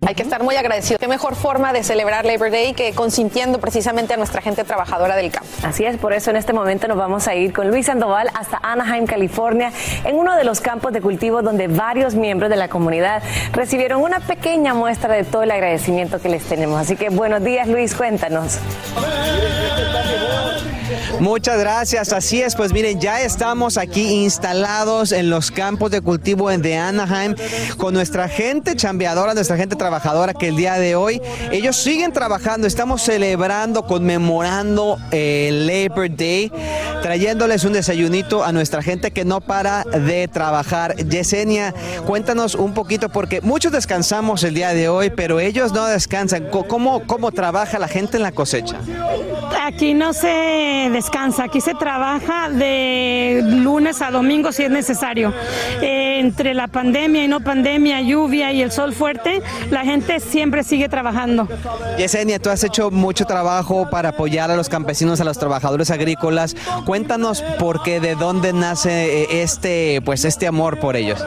Hay que estar muy agradecido. Qué mejor forma de celebrar Labor Day que consintiendo precisamente a nuestra gente trabajadora del campo. Así es, por eso en este momento nos vamos a ir con Luis Sandoval hasta Anaheim, California, en uno de los campos de cultivo donde varios miembros de la comunidad recibieron una pequeña muestra de todo el agradecimiento que les tenemos. Así que buenos días, Luis, cuéntanos. Muchas gracias, así es, pues miren, ya estamos aquí instalados en los campos de cultivo de Anaheim con nuestra gente chambeadora, nuestra gente trabajadora que el día de hoy ellos siguen trabajando, estamos celebrando, conmemorando el Labor Day, trayéndoles un desayunito a nuestra gente que no para de trabajar. Yesenia, cuéntanos un poquito porque muchos descansamos el día de hoy, pero ellos no descansan. ¿Cómo, cómo trabaja la gente en la cosecha? Aquí no se descansa, aquí se trabaja de lunes a domingo si es necesario. Eh, entre la pandemia y no pandemia, lluvia y el sol fuerte, la gente siempre sigue trabajando. Yesenia, tú has hecho mucho trabajo para apoyar a los campesinos, a los trabajadores agrícolas. Cuéntanos por qué, de dónde nace eh, este, pues, este amor por ellos.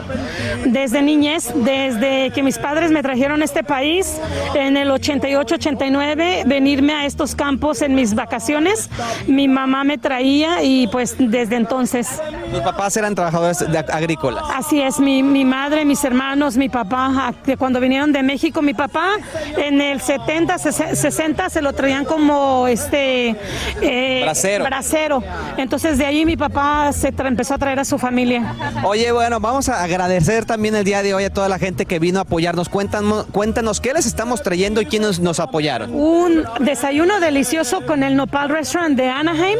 Desde niñez, desde que mis padres me trajeron a este país en el 88-89, venirme a estos campos en mis vacaciones, mi mamá me traía y pues desde entonces. ¿Tus papás eran trabajadores agrícolas? Así es, mi, mi madre, mis hermanos, mi papá, que cuando vinieron de México, mi papá en el 70, sese- 60 se lo traían como este eh, Bracero. bracero. Entonces de ahí mi papá se empezó a traer a su familia. Oye, bueno, vamos a agradecer también el día de hoy a toda la gente que vino a apoyarnos. Cuéntanos, cuéntanos qué les estamos trayendo y quiénes nos apoyaron. Un desayuno delicioso con el Nopal Restaurant de Anaheim,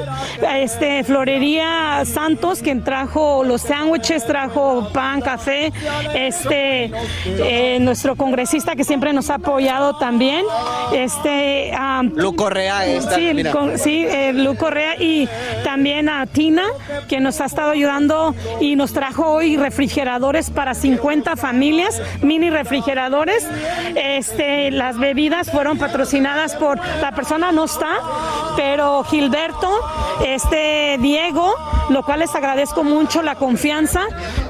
este Florería Santos, quien trajo los sándwiches, trajo pan, café, este eh, nuestro congresista que siempre nos ha apoyado también, este Lu Correa, esta, sí, con- sí, eh, Lu Correa y también a Tina, que nos ha estado ayudando y nos trajo hoy refrigeradores para 50 familias, mini refrigeradores. Este, las bebidas fueron patrocinadas por la persona no está, pero Gilberto, este Diego, lo cual les agradezco mucho la confianza.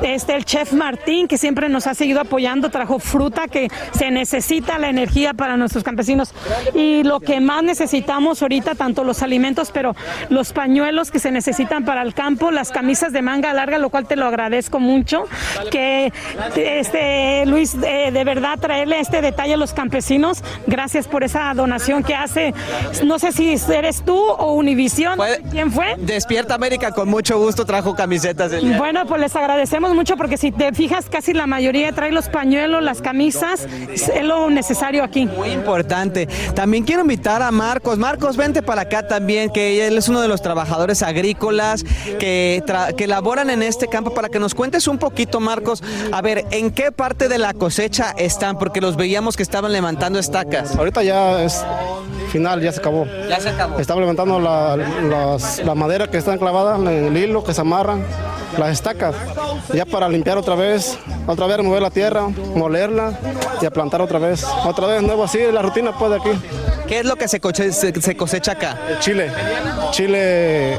Este, el chef Martín, que siempre nos ha seguido apoyando, trajo fruta que se necesita la energía para nuestros campesinos. Y lo que más necesitamos ahorita, tanto los alimentos, pero los pañuelos que se necesitan para el campo, las camisas de manga larga, lo cual te lo agradezco mucho. Que este Luis, eh, de verdad traerle este detalle a los campesinos. Gracias por esa donación que hace. No sé si eres tú o Univisión. ¿Quién fue? Despierta América, con mucho gusto trajo camisetas. Bueno, pues les agradecemos mucho porque si te fijas, casi la mayoría trae los pañuelos, las camisas, es lo necesario aquí. Muy importante. También quiero invitar a Marcos. Marcos, vente para acá también, que él es uno de los trabajadores agrícolas que, tra- que laboran en este campo, para que nos cuentes un poquito, Marcos. A ver, ¿en qué parte de la cosecha están? Porque los veíamos que estaban levantando estacas. Ahorita ya es final, ya se acabó. Ya se acabó. Estamos levantando la, las- la madera que está clavada en el hilo, que se amarran, las estacas, ya para limpiar otra vez, otra vez remover la tierra, molerla y a plantar otra vez. Otra vez nuevo así, la rutina pues de aquí. ¿Qué es lo que se cosecha, se, se cosecha acá? Chile, chile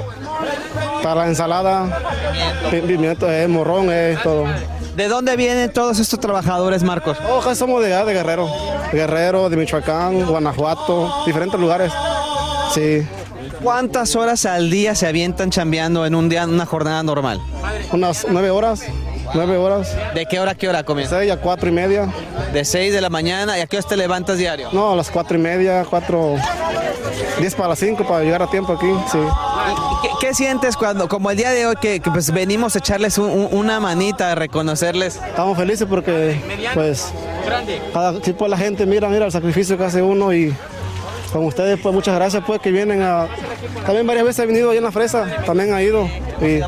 para la ensalada, pi- pimiento, eh, morrón, eh, todo. ¿De dónde vienen todos estos trabajadores, Marcos? Oh, acá somos de, allá, de Guerrero, Guerrero, de Michoacán, Guanajuato, diferentes lugares. Sí. ¿Cuántas horas al día se avientan chambeando en un día, en una jornada normal? Unas nueve horas, nueve horas. ¿De qué hora a qué hora comienza? Seis a cuatro y media. De 6 de la mañana, ¿y a qué hora te levantas diario? No, a las cuatro y media, cuatro, diez para las cinco para llegar a tiempo aquí, sí. ¿Qué, qué sientes cuando, como el día de hoy, que, que, pues venimos a echarles un- un- una manita, a reconocerles? Estamos felices porque, pues, cada tipo de la gente mira, mira el sacrificio que hace uno y con ustedes, pues, muchas gracias, pues, que vienen a... También varias veces he venido ahí en la fresa, también ha ido. Y,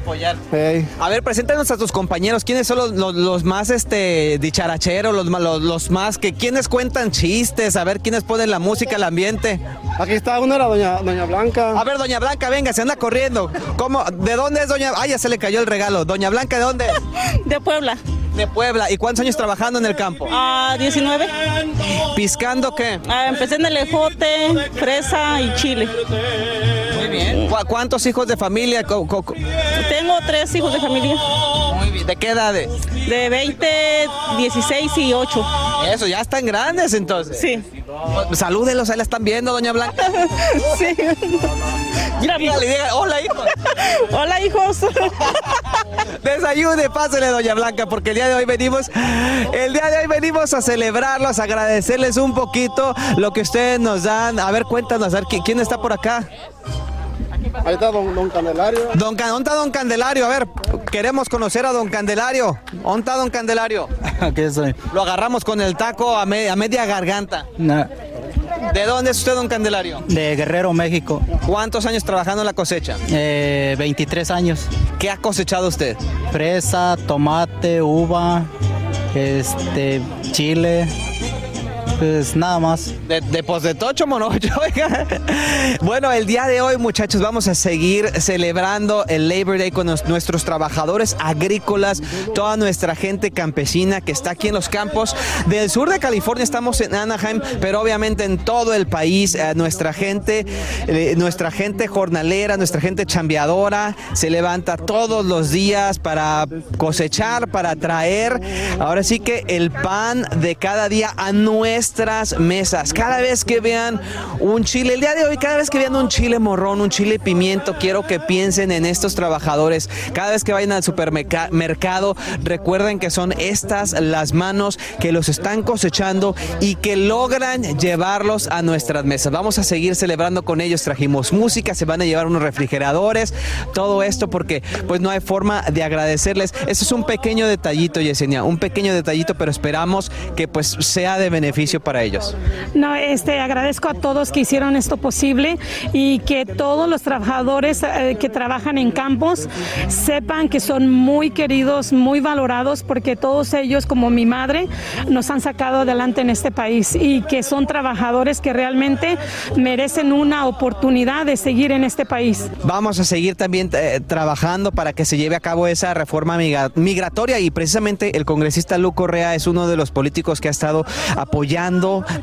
Ey. A ver, preséntanos a tus compañeros. ¿Quiénes son los, los- los más este, dicharacheros, los, los, los más que quiénes cuentan chistes? A ver, quiénes ponen la música, el ambiente. Aquí está, una era doña, doña Blanca. A ver, doña Blanca, venga, se anda corriendo. ¿Cómo? ¿De dónde es doña? Ah, ya se le cayó el regalo. Doña Blanca, ¿de dónde? De Puebla. De Puebla. ¿Y cuántos años trabajando en el campo? A 19. ¿Piscando qué? Ah, empecé en el ejote, fresa y chile. Muy bien. ¿Cu- ¿Cuántos hijos de familia? Co- Tengo tres hijos de familia. Muy bien. ¿De qué edades? De 20, 16 y 8. Eso, ya están grandes entonces. Sí. Salúdelos, ahí la están viendo, doña Blanca. sí. Dígale, hola, hijo. Hola, hijos. Desayune, pásele, doña Blanca, porque el día de hoy venimos, el día de hoy venimos a celebrarlos, a agradecerles un poquito lo que ustedes nos dan. A ver, cuéntanos, a ver, ¿qui- ¿quién está por acá? Ahí está don, don Candelario. Don, ¿Dónde está Don Candelario? A ver, queremos conocer a Don Candelario. ¿Dónde está Don Candelario? Aquí estoy. Lo agarramos con el taco a, me- a media garganta. ¿De dónde es usted, Don Candelario? de Guerrero, México. ¿Cuántos años trabajando en la cosecha? Eh, 23 años. ¿Qué ha cosechado usted? Fresa, tomate, uva, este, chile. Pues nada más. De, de pues de tocho, monocho. Bueno, el día de hoy, muchachos, vamos a seguir celebrando el Labor Day con nuestros trabajadores agrícolas, toda nuestra gente campesina que está aquí en los campos del sur de California. Estamos en Anaheim, pero obviamente en todo el país, eh, nuestra gente, eh, nuestra gente jornalera, nuestra gente chambeadora, se levanta todos los días para cosechar, para traer, ahora sí que el pan de cada día a nuestras mesas. Cada vez que vean un chile, el día de hoy, cada vez que vean un chile morrón, un chile pimiento, quiero que piensen en estos trabajadores. Cada vez que vayan al supermercado, recuerden que son estas las manos que los están cosechando y que logran llevarlos a nuestras mesas. Vamos a seguir celebrando con ellos. Trajimos música, se van a llevar unos refrigeradores, todo esto porque pues no hay forma de agradecerles. Eso es un pequeño detallito, Yesenia, un pequeño detallito, pero esperamos que pues sea de beneficio para ellos. No, este, agradezco a todos que hicieron esto posible y que todos los trabajadores eh, que trabajan en campos sepan que son muy queridos, muy valorados, porque todos ellos, como mi madre, nos han sacado adelante en este país y que son trabajadores que realmente merecen una oportunidad de seguir en este país. Vamos a seguir también eh, trabajando para que se lleve a cabo esa reforma migra- migratoria y precisamente el congresista Lu Correa es uno de los políticos que ha estado apoyando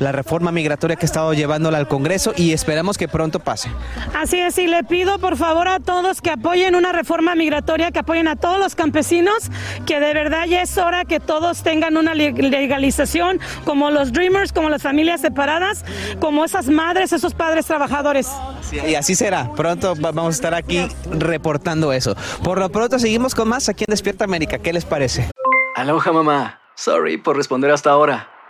la reforma migratoria que ha estado llevándola al Congreso y esperamos que pronto pase. Así es, y le pido por favor a todos que apoyen una reforma migratoria, que apoyen a todos los campesinos, que de verdad ya es hora que todos tengan una legalización, como los Dreamers, como las familias separadas, como esas madres, esos padres trabajadores. y así será. Pronto vamos a estar aquí reportando eso. Por lo pronto seguimos con más aquí en Despierta América. ¿Qué les parece? Aloha mamá. Sorry por responder hasta ahora.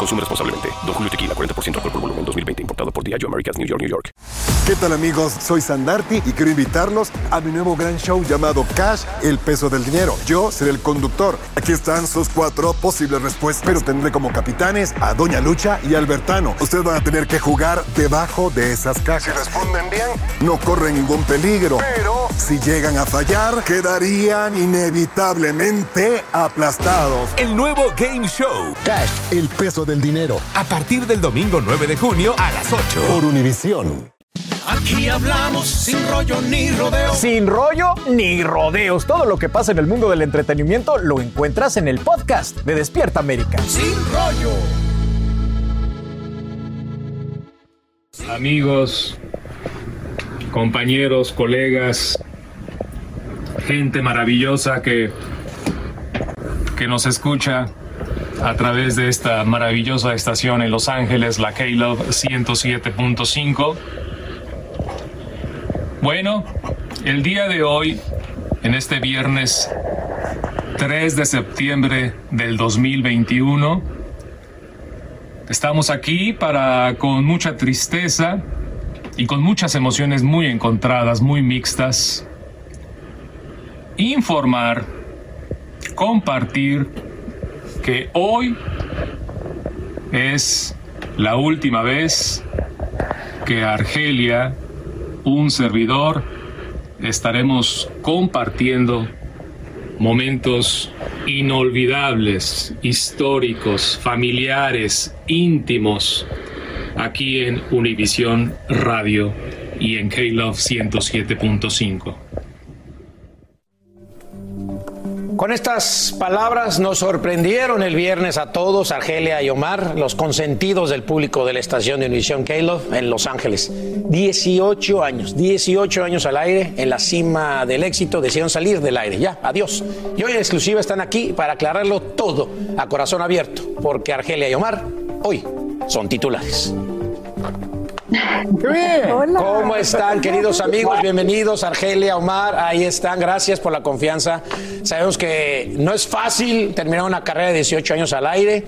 Consume responsablemente. Don Julio Tequila, 40% alcohol por volumen, 2020. Importado por Diageo Americas, New York, New York. ¿Qué tal amigos? Soy Sandarti y quiero invitarlos a mi nuevo gran show llamado Cash, el peso del dinero. Yo seré el conductor. Aquí están sus cuatro posibles respuestas, pero tendré como capitanes a Doña Lucha y Albertano. Ustedes van a tener que jugar debajo de esas cajas. Si responden bien, no corren ningún peligro. Pero si llegan a fallar, quedarían inevitablemente aplastados. El nuevo Game Show. Cash, el peso del dinero. A partir del domingo 9 de junio a las 8. Por Univisión. Aquí hablamos sin rollo ni rodeos. Sin rollo ni rodeos. Todo lo que pasa en el mundo del entretenimiento lo encuentras en el podcast de Despierta América. Sin rollo. Amigos, compañeros, colegas, gente maravillosa que, que nos escucha a través de esta maravillosa estación en Los Ángeles, la K-Love 107.5. Bueno, el día de hoy, en este viernes 3 de septiembre del 2021, estamos aquí para, con mucha tristeza y con muchas emociones muy encontradas, muy mixtas, informar, compartir que hoy es la última vez que Argelia un servidor, estaremos compartiendo momentos inolvidables, históricos, familiares, íntimos, aquí en Univisión Radio y en K-Love 107.5. Con estas palabras nos sorprendieron el viernes a todos, Argelia y Omar, los consentidos del público de la estación de Univisión K-Love en Los Ángeles. 18 años, 18 años al aire, en la cima del éxito, decidieron salir del aire. Ya, adiós. Y hoy en exclusiva están aquí para aclararlo todo a corazón abierto, porque Argelia y Omar hoy son titulares. ¡Qué bien! ¿Cómo están, queridos amigos? Bienvenidos, Argelia, Omar. Ahí están. Gracias por la confianza. Sabemos que no es fácil terminar una carrera de 18 años al aire.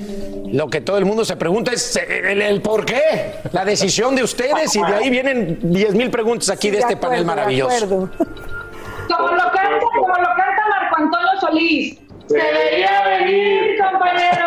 Lo que todo el mundo se pregunta es el, el por qué, la decisión de ustedes y de ahí vienen 10 mil preguntas aquí de, este panel maravilloso. Como lo canta, como lo canta Marco Antonio Solís. Se debería venir, compañero.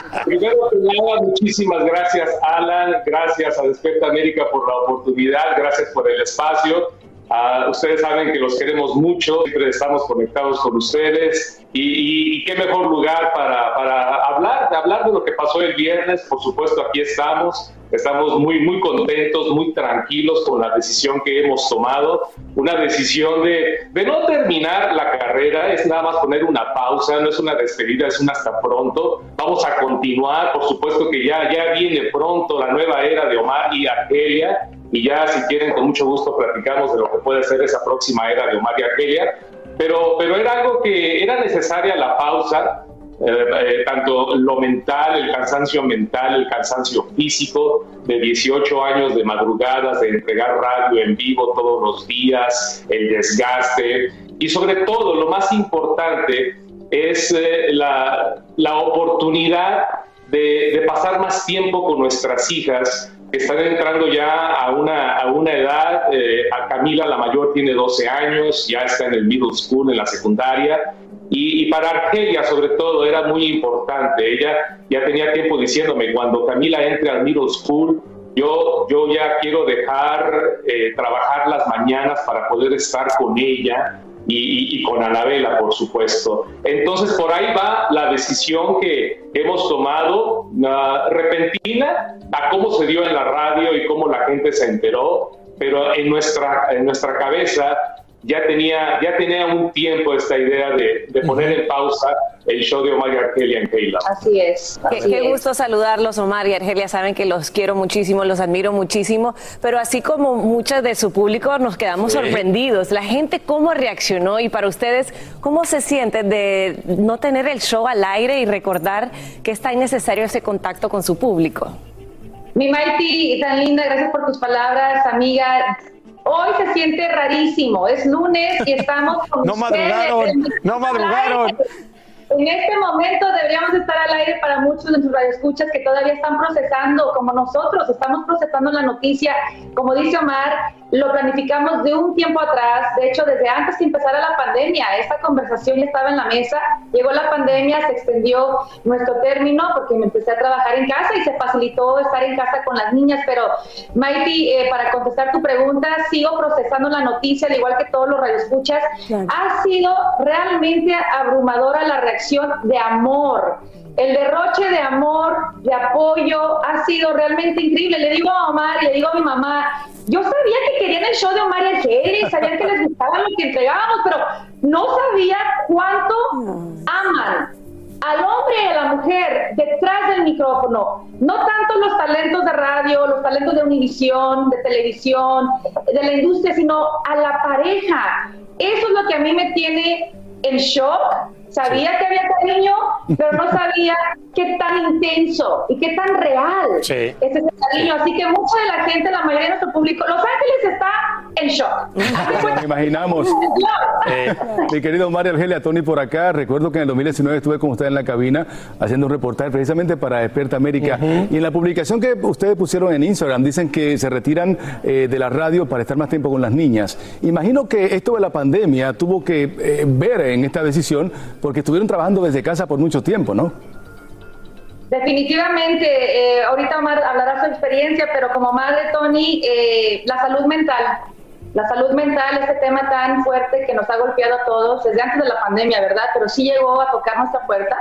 Primero que muchísimas gracias, Alan. Gracias a Despierta América por la oportunidad. Gracias por el espacio. Ah, ustedes saben que los queremos mucho, siempre estamos conectados con ustedes y, qué mejor lugar para, para hablar, hablar de lo que pasó el viernes. Por supuesto, aquí estamos, estamos muy, muy contentos, muy tranquilos con la decisión que hemos tomado. Una decisión de, de no terminar la carrera, es nada más poner una pausa, no es una despedida, es un hasta pronto. Vamos a continuar, por supuesto que ya, ya viene pronto la nueva era de Omar y Argelia y ya si quieren con mucho gusto platicamos de lo que puede ser esa próxima era de Omar y Argelia, pero, pero era algo que era necesaria la pausa, eh, eh, tanto lo mental, el cansancio mental, el cansancio físico de 18 años de madrugadas, de entregar radio en vivo todos los días, el desgaste. Y sobre todo lo más importante es eh, la, la oportunidad de, de pasar más tiempo con nuestras hijas que están entrando ya a una, a una edad, eh, a Camila la mayor tiene 12 años, ya está en el middle school, en la secundaria, y, y, para Argelia sobre todo era muy importante, ella ya tenía tiempo diciéndome, cuando Camila entre al middle school, yo, yo ya quiero dejar eh, trabajar las mañanas para poder estar con ella y, y, con Anabela, por supuesto. Entonces, por ahí va la decisión que hemos tomado, uh, repentina, a cómo se dio en la radio y cómo la gente se enteró, pero en nuestra, en nuestra cabeza ya tenía, ya tenía un tiempo esta idea de, de poner en pausa el show de Omar y Argelia en Keila. Así es. Qué, así qué es. gusto saludarlos, Omar y Argelia. Saben que los quiero muchísimo, los admiro muchísimo, pero así como muchas de su público nos quedamos Sí. sorprendidos. La gente cómo reaccionó y para ustedes, ¿cómo se siente de no tener el show al aire y recordar que es tan necesario ese contacto con su público? Mi Maiti, tan linda, gracias por tus palabras, amiga. Hoy se siente rarísimo, es lunes y estamos con No ustedes. madrugaron, no madrugaron. En este momento deberíamos estar al aire para muchos de nuestros radioescuchas que todavía están procesando, como nosotros, estamos procesando la noticia. Como dice Omar, lo planificamos de un tiempo atrás, de hecho desde antes que empezara la pandemia, esta conversación ya estaba en la mesa, llegó la pandemia, se extendió nuestro término porque me empecé a trabajar en casa y se facilitó estar en casa con las niñas, pero Maiti, eh, para contestar tu pregunta, sigo procesando la noticia, al igual que todos los radioescuchas, ha sido realmente abrumadora la reacción de amor. El derroche de amor, de apoyo, ha sido realmente increíble. Le digo a Omar le digo a mi mamá, yo sabía que querían el show de Omar y Argelia, y sabían que les gustaba lo que entregábamos, pero no sabía cuánto aman al hombre y a la mujer detrás del micrófono. No tanto los talentos de radio, los talentos de Univisión, de televisión, de la industria, sino a la pareja. Eso es lo que a mí me tiene en shock. Sabía que había cariño, pero no sabía qué tan intenso y qué tan real Sí. es ese cariño. Así que mucha de la gente, la mayoría de nuestro público, Los Ángeles está en shock. Nos imaginamos. Eh, Mi querido Mario Argelia, Tony por acá. Recuerdo que en el 2019 estuve con usted en la cabina haciendo un reportaje precisamente para Experta América. Y en la publicación que ustedes pusieron en Instagram dicen que se retiran eh, de la radio para estar más tiempo con las niñas. Imagino que esto de la pandemia tuvo que eh, ver en esta decisión porque estuvieron trabajando desde casa por mucho tiempo, ¿no? Definitivamente, eh, ahorita Omar hablará su experiencia, pero como madre Tony, eh, la salud mental, la salud mental, este tema tan fuerte que nos ha golpeado a todos desde antes de la pandemia, ¿verdad? Pero sí llegó a tocar nuestra puerta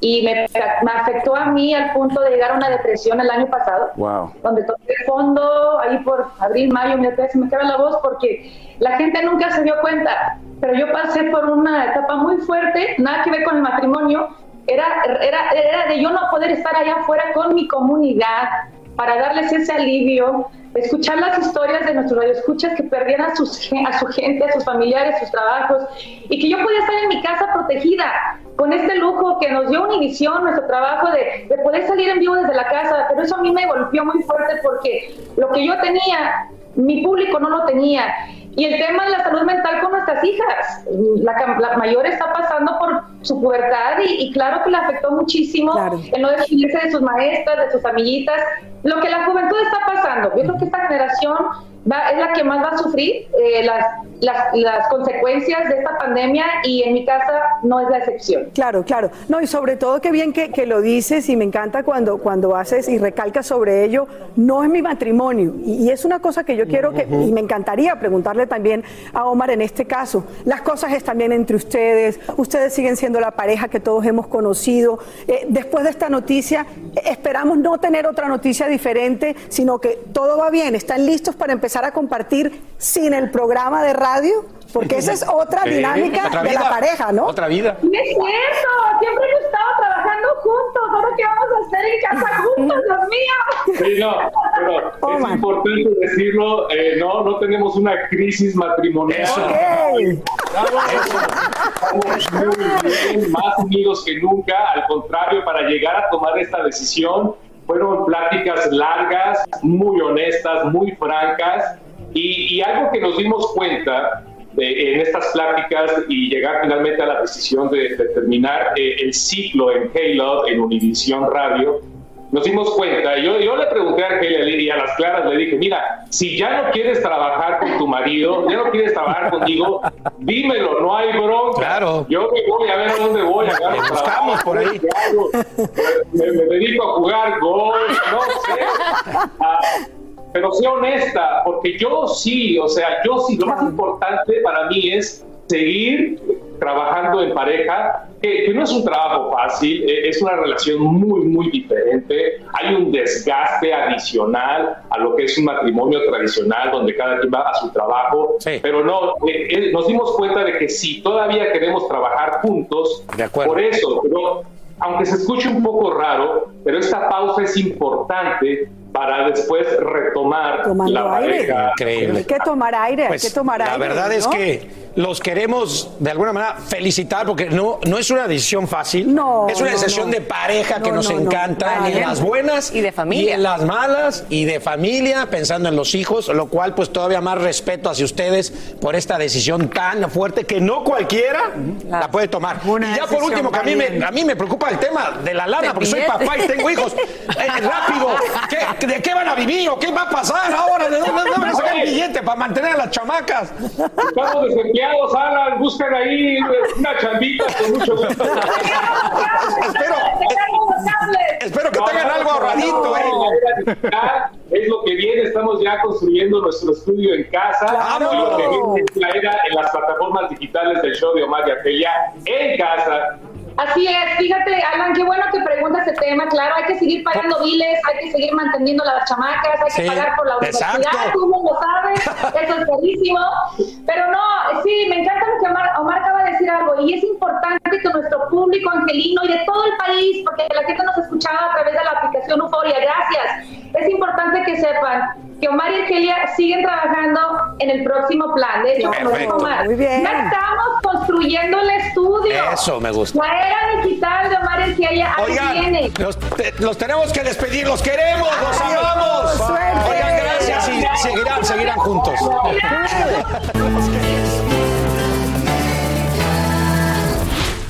y me, me afectó a mí al punto de llegar a una depresión el año pasado Wow. donde toqué fondo ahí por abril, mayo, me, se me queda la voz porque la gente nunca se dio cuenta, pero yo pasé por una etapa muy fuerte, nada que ver con el matrimonio, era, era, era de yo no poder estar allá afuera con mi comunidad para darles ese alivio, escuchar las historias de nuestros radioescuchas que perdían a, sus, a su gente, a sus familiares, sus trabajos, y que yo podía estar en mi casa protegida con este lujo que nos dio Univisión, nuestro trabajo de, de poder salir en vivo desde la casa, pero eso a mí me golpeó muy fuerte porque lo que yo tenía, mi público no lo tenía. Y el tema de la salud mental con nuestras hijas. La, la mayor está pasando por su pubertad y, y claro que le afectó muchísimo el no despedirse de sus maestras, de sus amiguitas. Lo que la juventud está pasando. Yo creo que esta generación va- es la que más va a sufrir eh, las, las, las consecuencias de esta pandemia y en mi casa no es la excepción. Claro, claro. No, y sobre todo qué bien que, que lo dices y me encanta cuando, cuando haces y recalcas sobre ello, no es mi matrimonio. Y, y es una cosa que yo quiero que, y me encantaría preguntarle también a Omar en este caso, las cosas están bien entre ustedes, ustedes siguen siendo la pareja que todos hemos conocido. Eh, después de esta noticia, esperamos no tener otra noticia diferente, sino que todo va bien, están listos para empezar a compartir sin el programa de radio, porque esa es otra Sí, dinámica otra de la pareja, ¿no? Otra vida. No es cierto, siempre hemos estado trabajando juntos. Ahora qué vamos a hacer en casa juntos, Dios mío. Sí, no, pero es importante decirlo, eh, no, no tenemos una crisis matrimonial. Estamos muy bien, más unidos que nunca, al contrario, para llegar a tomar esta decisión fueron pláticas largas, muy honestas, muy francas, y, y algo que nos dimos cuenta de- en estas pláticas y llegar finalmente a la decisión de, de terminar eh, el ciclo en K-Love, en Univisión Radio, nos dimos cuenta, yo, yo le pregunté a Argelia y a las claras le dije, mira, si ya no quieres trabajar con tu marido, ya no quieres trabajar conmigo, dímelo, no hay bronca. Claro. Yo me voy a ver a dónde voy. A Te buscamos por ahí. Me, me dedico a jugar golf, no sé. Ah, pero sé honesta, porque yo sí, o sea, yo sí, lo más importante para mí es seguir trabajando en pareja, que, que no es un trabajo fácil, eh, es una relación muy, muy diferente. Hay un desgaste adicional a lo que es un matrimonio tradicional, donde cada quien va a su trabajo. Pero no, eh, eh, nos dimos cuenta de que sí, todavía queremos trabajar juntos. Por eso, pero aunque se escuche un poco raro, pero esta pausa es importante para después retomar Tomando la pareja. Increíble. Hay que tomar aire, Pues, hay que tomar la aire. verdad es que los queremos de alguna manera felicitar porque no, no es una decisión fácil. No, es una no, decisión no. de pareja que No, nos no, no. encanta Vale. en las buenas Y de familia. y en las malas y de familia, pensando en los hijos, lo cual pues todavía más respeto hacia ustedes por esta decisión tan fuerte que no cualquiera la puede tomar. Una y ya por último, que a mí, me, a mí me preocupa el tema de la lana, porque soy papá y tengo hijos. Eh, rápido, ¿qué- ¿de qué van a vivir o qué va a pasar ahora? ¿De dónde, de dónde van a sacar el billete para mantener a las chamacas? Estamos desempleados, Alan, buscan ahí una chambita con mucho gusto. espero, espero que tengan algo ahorradito, eh. Es lo que viene, estamos ya construyendo nuestro estudio en casa. Claro. Y lo que viene es la era en las plataformas digitales del show de Omar y Argelia en casa. Así es, fíjate, Alan, qué bueno que preguntas ese tema. Claro, hay que seguir pagando biles, hay que seguir manteniendo las chamacas, hay que Sí, pagar por la universidad, exacto. tú lo sabes, eso es carísimo. Pero no, sí, me encanta lo que Omar, Omar acaba de decir algo, y es importante que nuestro público angelino y de todo el país, porque la gente nos escuchaba a través de la aplicación Euforia, gracias. Es importante que sepan Omar y Argelia siguen trabajando en el próximo plan. De hecho, como. Omar, Muy bien. ya estamos construyendo el estudio. Eso me gusta. La era digital de Omar y Argelia ahí Oigan, viene. los, te- los tenemos que despedir, los queremos, los amamos. Oigan, gracias y seguirán, seguirán juntos.